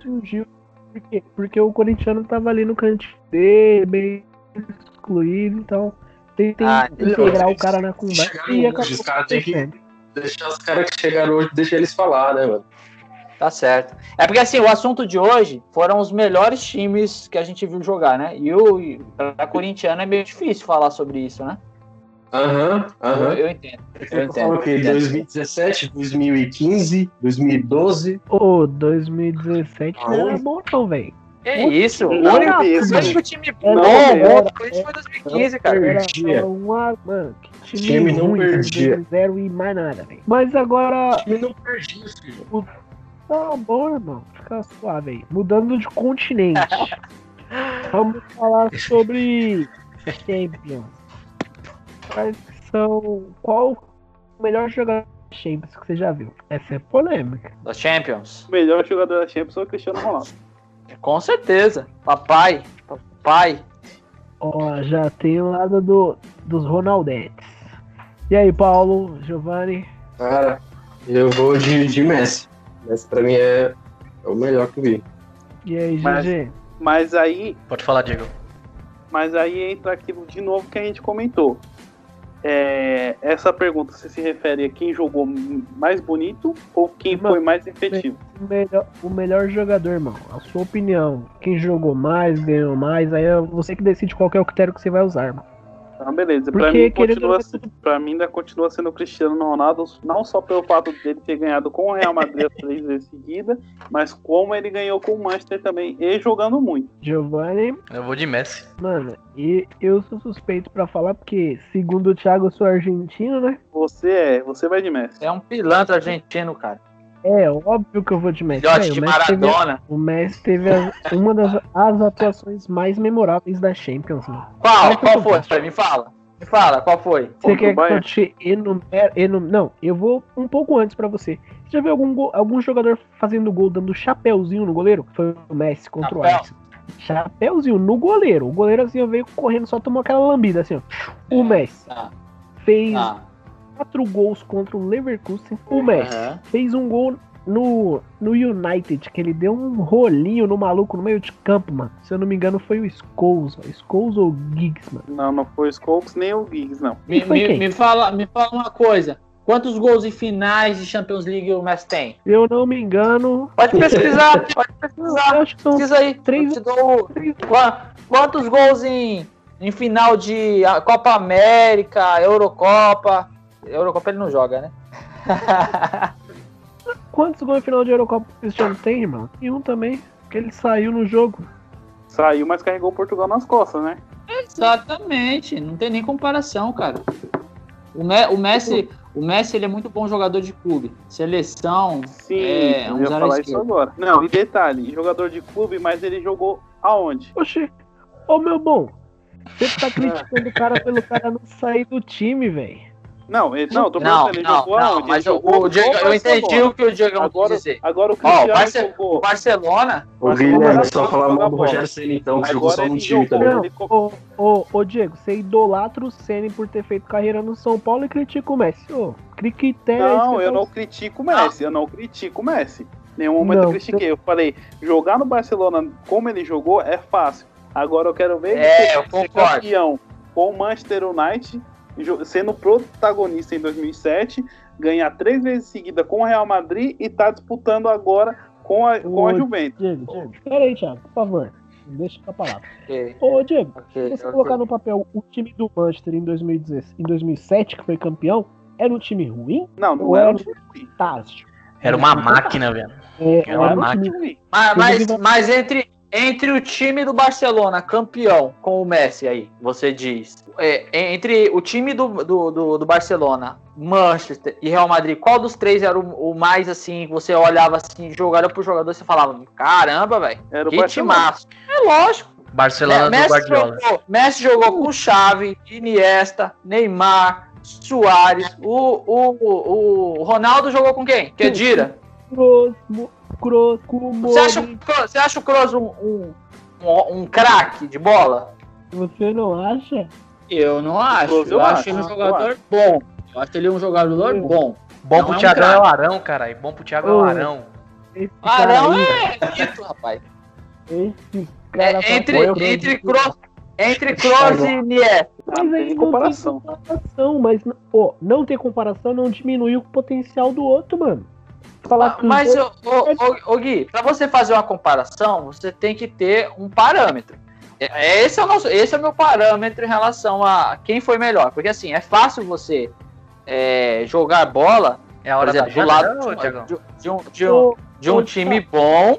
surgiu por quê? Porque o corintiano tava ali no cantinho dele, bem excluído, então tentem Ah, integrar o cara na conversa hoje, os caras têm que-. Deixar os caras que chegaram hoje, deixa eles falar, né, mano? Tá certo. É porque assim, o assunto de hoje foram os melhores times que a gente viu jogar, né? E o pra corintiano é meio difícil falar sobre isso, né? Aham, Eu, aham. eu entendo. Eu Você fala entendo. o quê? 2017, 2015, 2012? Ô, 2017 não era bom não, velho. Que isso? O Não, único, o time Não, bom, bom do Corinthians foi 2015, cara. Era, Perdia. era uma, mano, que time, Time não ruim, perdia. zero e mais nada, velho. Mas agora, time não perdia, filho. Tá bom, irmão, fica suave aí. Mudando de continente, <laughs> vamos falar sobre Champions. Quais são, qual o melhor jogador da Champions que você já viu? Essa é polêmica. Da Champions. O melhor jogador da Champions foi o Cristiano Ronaldo. Com certeza. Papai. Papai. Ó, já tem o lado do, dos Ronaldetes. E aí, Paulo, Giovanni? Cara, eu vou de, de Messi. Messi pra mim é, é o melhor que eu vi. E aí, Mas- GG? Mas aí, Pode falar, Diego. mas aí entra aquilo de novo que a gente comentou. É, essa pergunta você se refere a quem jogou mais bonito ou quem Mano, foi mais efetivo? O melhor, o melhor jogador, irmão. A sua opinião. Quem jogou mais, ganhou mais. Aí é você que decide qual que é o critério que você vai usar, irmão. Então, beleza. Porque, Pra mim, continua, se- pra mim, ainda continua sendo o Cristiano Ronaldo, não só pelo fato dele ter ganhado com o Real Madrid <laughs> três vezes seguida, mas como ele ganhou com o Manchester também, e jogando muito. Giovanni, Eu vou de Messi. mano, e eu sou suspeito pra falar, porque, segundo o Thiago, eu sou argentino, né? Você é, você vai de Messi. É um pilantra argentino, cara. É, óbvio que eu vou de Messi. Filhote Velho, de o Messi teve, Maradona. o Messi teve as- uma das as atuações mais memoráveis da Champions, mano. Qual? Qual foi? gosto. Me fala. Me fala, qual foi? Você quer o que eu te enumere, enum- Não, eu vou um pouco antes pra você. Você já viu algum, gol- algum jogador fazendo gol dando chapéuzinho no goleiro? Foi o Messi contra o Chapéu. Arsenal. Chapéuzinho no goleiro. O goleiro assim veio correndo, só tomou aquela lambida assim, ó. O Messi Tá, fez tá. Quatro gols contra o Leverkusen. O Messi Aham. fez um gol no, no United, que ele deu um rolinho no maluco no meio de campo, mano. Se eu não me engano, foi o Scholes. ó. Scholes ou Giggs, mano. Não, não foi o Scopes nem o Giggs, não. Me, me- me fala, me fala uma coisa. Quantos gols em finais de Champions League o Messi tem? Eu não me engano, Pode pesquisar, <laughs> pode eu pesquisar. acho que são Pesquisa aí. três- Eu dou três qua- quantos gols em, em final de Copa América, Eurocopa. Eurocopa ele não joga, né? <laughs> Quantos gols em final de Eurocopa o Cristiano tem, irmão? E um também, que ele saiu no jogo. Saiu, mas carregou o Portugal nas costas, né? Exatamente, não tem nem comparação, cara. O, Me- o Messi, o Messi ele é muito bom jogador de clube. Seleção, Sim, É, eu ia falar isso agora. Não, e detalhe, jogador de clube, mas ele jogou aonde? Oxi, ô meu bom, você tá criticando o cara pelo cara não sair do time, velho. Não, ele, não, eu tô não, perguntando, ele não, jogou não, aonde? mas ele o, jogou o Diego, eu entendi o que o Diego quis Agora, dizer. agora o o, Cristiano Barce- o jogou. Barcelona, Ô, Mas Guilherme, é só falar mal do? Rogério Ceni então, que jogou só ele time também. Ele ô, ô, ô Diego, você idolatra o Ceni por ter feito carreira no São Paulo e critica o Messi. Ô, critério. é Não, eu não critico o Messi, eu não critico o Messi. Nenhum momento Não, eu critiquei. Eu falei, jogar no Barcelona como ele jogou é fácil. Agora eu quero ver ele É, eu ser concordo. campeão com o Manchester United, sendo protagonista em 2007, ganhar três vezes seguida com o Real Madrid e tá disputando agora com a, com a Ô, Juventus. Diego, Diego. Pera aí, Thiago, por favor. Deixa com a palavra. Ok, Ô, Diego, ok, se você ok. colocar no papel o time do Manchester em, 2016, em 2007, que foi campeão, era um time ruim Não, não era era um time ruim. fantástico? Era uma máquina, velho. É, Era uma era um máquina. Mas, mas, mas entre, entre o time do Barcelona, campeão, com o Messi aí, você diz. é, entre o time do, do, do, do Barcelona, Manchester e Real Madrid, qual dos três era o, o mais assim, você olhava assim, jogador por jogador, e você falava, caramba, velho, o que Barcelona. timaço. É lógico. Barcelona do Messi, Guardiola. jogou, Messi jogou com Xavi, Iniesta, Neymar, Soares. O, o, o Ronaldo jogou com quem? Kedira. Kroos, o Você acha, Modric. o Kroos- você acha o Kroos um, um, um, um craque de bola? Você não acha? Eu não acho. Eu, eu acho ele um jogador bom. Eu acho ele um jogador Eu- bom. Bom Não pro é um Thiagão é o Arão, caralho. Bom pro Thiago é o Ô. Arão. Arão aí, é bonito, rapaz. Esse cara É, entre, entre, Kroos. Entre Kroos e. Ah, Mas não aí tem não comparação. tem comparação, mas pô, não ter comparação não diminui o potencial do outro, mano. Falar que os Mas, dois- ô, ô, ô, ô, Gui, pra você fazer uma comparação, você tem que ter um parâmetro. É- Esse é o, nosso, esse é o meu parâmetro em relação a quem foi melhor. Porque assim, é fácil você é, jogar bola, É a por hora exemplo, do lado Thiagão? de, de um, de um, de um time bom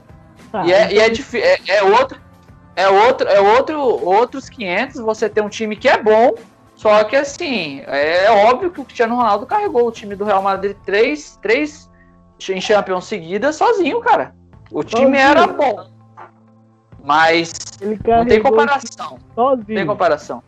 tá, E é, e é, então- é, é outro, é outro, é outro, outros 500. Você tem um time que é bom, só que assim é óbvio que o Cristiano Ronaldo carregou o time do Real Madrid três, três em Champions seguidas sozinho, cara. O time Sozinho. era bom, mas ele não tem comparação, não sozinho. tem comparação.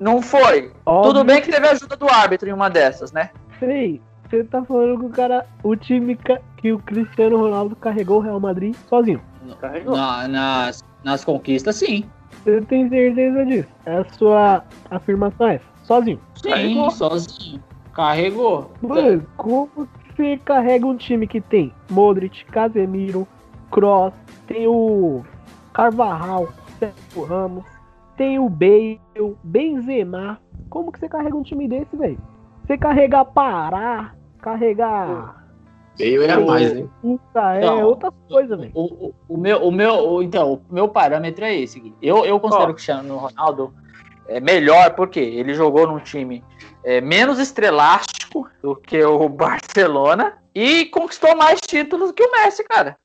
Não foi. óbvio Tudo bem que teve a ajuda do árbitro em uma dessas, né? Sei, você tá falando que o cara, o time que o Cristiano Ronaldo carregou o Real Madrid sozinho. Carregou. Na- nas, nas conquistas, sim. Você tem certeza disso? É a sua afirmação é essa? Sozinho. Sim, Carregou. sozinho. Carregou. Mano, como você carrega um time que tem Modric, Casemiro, Kroos, tem o Carvajal, Sérgio Ramos, tem o Bale, Benzema. Como que você carrega um time desse, velho? Você carregar Pará, carregar Veio é a mais, hein? Puta, é Não. outras coisas, velho. O, o, o meu, o meu, o- então, o meu parâmetro é esse. Eu, eu considero Ó. o Cristiano Ronaldo É melhor porque ele jogou num time é, menos estrelástico do que o <laughs> Barcelona e conquistou mais títulos que o Messi, cara.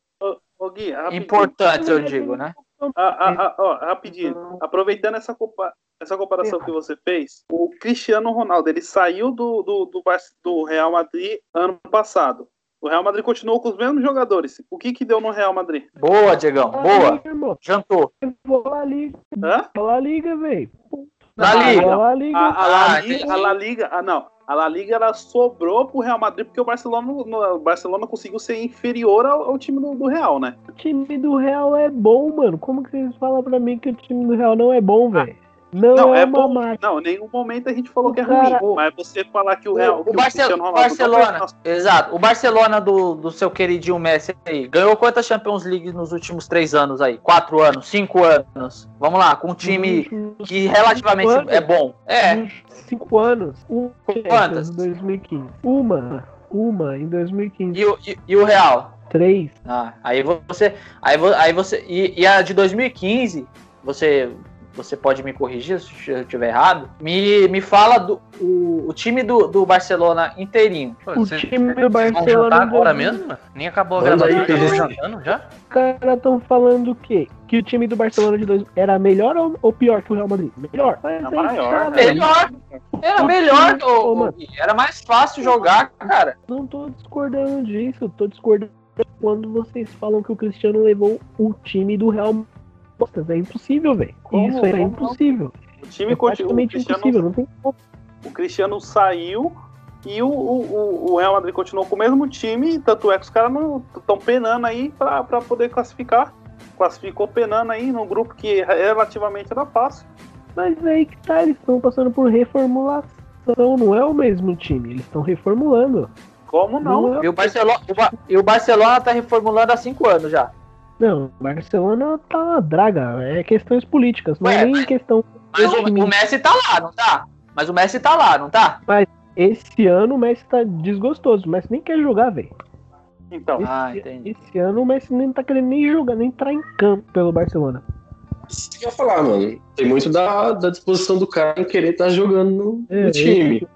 Ô, Gui, rapidinho. Importantes, eu digo, né? Ah, ah, ah, ó, rapidinho. Aproveitando essa, compa- essa comparação que você fez, o Cristiano Ronaldo ele saiu do, do, do, do Real Madrid ano passado. O Real Madrid continuou com os mesmos jogadores. O que que deu no Real Madrid? Boa, Diegão, boa. Jantou. vou lá liga, Hã? vou lá liga, velho. Na Ah, Liga. Vou lá liga. A, a, La Ah, Liga, a La Liga, ah não, a La Liga ela sobrou pro Real Madrid porque o Barcelona, no- o Barcelona conseguiu ser inferior ao, ao time do, do Real, né? O time do Real é bom, mano. Como que vocês falam pra mim que o time do Real não é bom, velho? Não, Não, é, é bom. máquina. Não, em nenhum momento a gente falou que é ruim. Mas você falar que o O, Real, o que Barce- Ronaldo Barcelona, exato. O Barcelona do, do seu queridinho Messi aí, ganhou quantas Champions League nos últimos três anos aí? Quatro anos, cinco anos? Vamos lá, com um time que relativamente anos? é bom. É, Cinco anos. Um Quantas? em 2015. Uma. Uma em 2015. e o, e, e o Real? Três. Ah, aí você. Aí, aí você. E, e a de 2015, você. Você pode me corrigir se eu estiver errado. Me, me fala do o, o time do, do Barcelona inteirinho. Pô, O time do Barcelona agora mil- mesmo? Nem acabou a gravação, já PG. estão jantando já? Os caras estão falando o quê? Que o time do Barcelona de dois era melhor ou, ou pior que o Real Madrid? Melhor. É aí, maior, cara, né? Melhor. Era melhor. ô, era mais fácil jogar, cara. Não tô discordando disso, tô discordando quando vocês falam que o Cristiano levou o time do Real É impossível, velho. Isso é impossível. o time É continua. O praticamente Cristiano, impossível, não tem como. o Cristiano saiu e o, o, o- Real Madrid continuou com o mesmo time. Tanto é que os caras não estão penando aí pra, pra poder classificar. Classificou penando aí num grupo que relativamente era fácil. Mas aí que tá, eles estão passando por reformulação, não é o mesmo time, eles estão reformulando. Como não? é- E o Barcelona, o Ba- e o Barcelona tá reformulando há cinco anos já. Não, Barcelona tá uma draga, é questões políticas, não é nem mas- questão. Mas o, o Messi tá lá, não tá? Mas o Messi tá lá, não tá? Esse ano o Messi tá desgostoso, o Messi nem quer jogar, velho. Então, Ah, Esse, entendi. esse ano o Messi nem tá querendo nem jogar, nem entrar em campo pelo Barcelona. Isso que eu ia falar, mano. Tem muito da, da disposição do cara em querer estar jogando no, É, no time.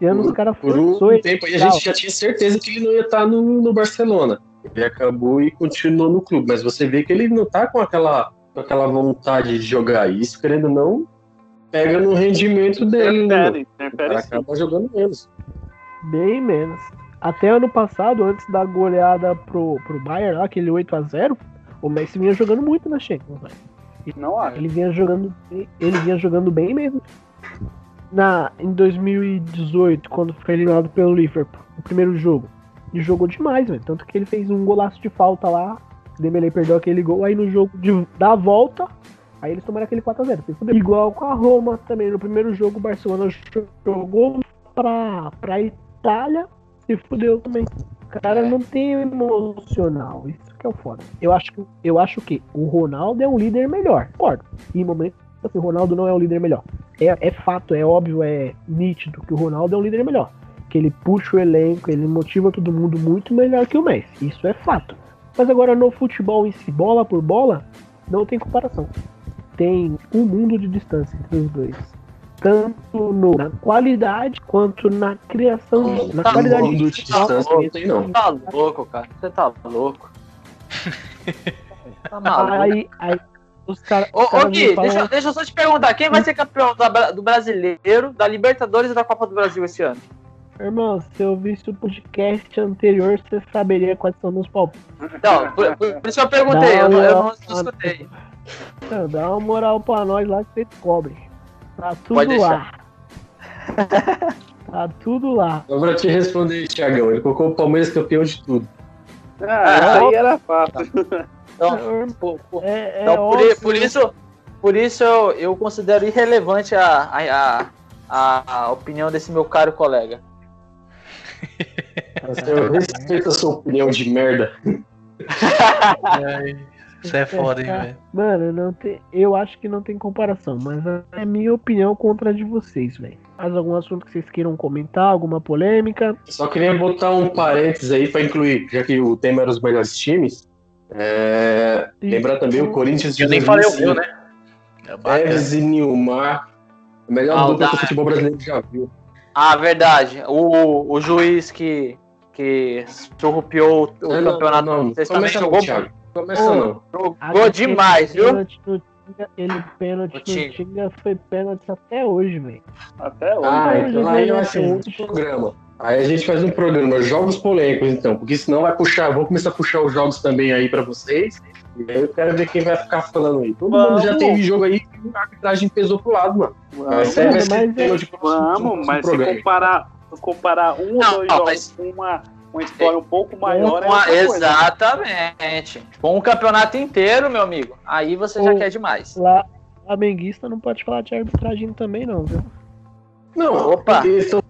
Esse ano os caras Por forçou um ele. tempo aí a gente já tinha certeza que ele não ia estar no, no Barcelona. Ele acabou e continuou no clube. Mas você vê que ele não tá com aquela, com aquela vontade de jogar isso, querendo ou não, pega no rendimento dele, né? Interfere, sim. acaba jogando menos. Bem menos. Até ano passado, antes da goleada pro, pro Bayern, lá, aquele 8x0, o Messi vinha jogando muito na Champions. velho. Não acho. Ele vinha jogando, bem- ele vinha jogando bem mesmo. Na, em 2018, quando foi eliminado pelo Liverpool, o primeiro jogo, ele jogou demais, velho. Tanto que ele fez um golaço de falta lá. Dembele perdeu aquele gol. Aí no jogo de, da volta, aí eles tomaram aquele 4x0. se fudeu. Igual com a Roma também. No primeiro jogo, o Barcelona jogou pra, pra Itália se fudeu também. O cara não tem emocional. Isso que é o foda. Eu acho que, eu acho que o Ronaldo é um líder melhor. Concordo. Em momento assim, o Ronaldo não é um líder melhor. É, é fato, é óbvio, é nítido que o Ronaldo é um líder melhor. Que ele puxa o elenco, ele motiva todo mundo muito melhor que o Messi. Isso é fato. Mas agora no futebol em si, bola por bola, não tem comparação. Tem um mundo de distância entre os dois. Tanto no- na qualidade quanto na criação. Na Tá qualidade mundo de distância não não. Tá louco, cara. Você tá louco. Tá maluco. Aí, aí os caras. Ô, os caras ô Gui, falam- deixa, deixa eu só te perguntar, quem vai ser campeão da do brasileiro, da Libertadores e da Copa do Brasil esse ano? Irmão, se eu visse o podcast anterior, você saberia quais são meus palpites. Então, por, por- por isso eu perguntei, eu, não- eu não escutei. Não, dá uma moral pra nós lá que você descobre. Tá tudo lá. <laughs> tá tudo lá. Só pra te responder, Thiagão, ele colocou o Palmeiras campeão de tudo. Ah, isso aí era fácil. Então, por, por- É, é então, por, por isso, por isso eu, eu considero irrelevante a, a, a- a opinião desse meu caro colega. Eu respeito a sua opinião de merda. Isso é foda, hein, velho. Mano, não tem, eu acho que não tem comparação, mas é minha opinião contra a de vocês, velho. Mais algum assunto que vocês queiram comentar? Alguma polêmica? Só queria botar um parênteses aí pra incluir, já que o tema era os melhores times. É... Lembrar também o Corinthians de Eu nem falei o 2005. meu, né? É bacana. Tevez e Nilmar. Melhor dupla que o futebol brasileiro já viu. Ah, verdade. O, o juiz que, que surrupiou o Não, não, campeonato. não, não. Vocês também Começa não, jogou, Thiago. Começa não. jogou demais, viu? Pênalti no Tinga, Aquele pênalti O no Tinga. Foi pênalti até hoje, velho. Até hoje. Ah, Hoje então aí vai vai ser um outro programa. Aí a gente faz um programa, jogos polêmicos, então, porque senão vai puxar, vou começar a puxar os jogos também aí pra vocês. E aí eu quero ver quem vai ficar falando aí. Todo mundo já Vamos. teve jogo aí que a arbitragem pesou pro lado, mano. Vamos, Esse aí vai mas é- próximo- Vamos, mas se comparar, se comparar um ou dois não, jogos mas- com uma, uma história um pouco maior, é Uma- coisa. exatamente. Com um campeonato inteiro, meu amigo. Aí você já quer demais. Lá, flamenguista não pode falar de arbitragem também, não, viu? Não, Opa. porque então,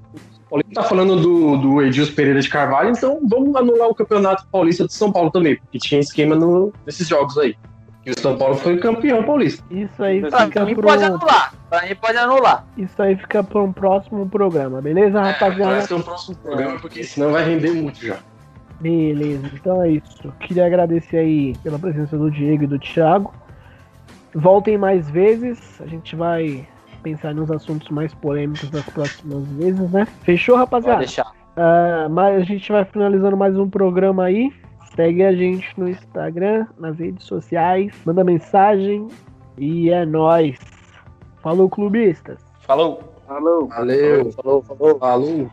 o Paulinho tá falando do, do Edilson Pereira de Carvalho, então vamos anular o Campeonato Paulista de São Paulo também, porque tinha esquema no, nesses jogos aí. E o São Paulo foi campeão paulista. Isso aí Pra fica mim pro, pode anular. Pra mim pode anular. isso aí fica para um próximo programa, beleza, Vai rapaziada? ser o próximo programa, porque senão vai render muito já. Beleza, então é isso. Queria agradecer aí pela presença do Diego e do Thiago. Voltem mais vezes, a gente vai pensar nos assuntos mais polêmicos das próximas vezes, né? Fechou, Pode rapaziada? deixar. Ah, mas a gente vai finalizando mais um programa aí. Segue a gente no Instagram, nas redes sociais, manda mensagem e é nóis. Falou, clubistas! Falou. Falou. Valeu, Falou, falou. falou.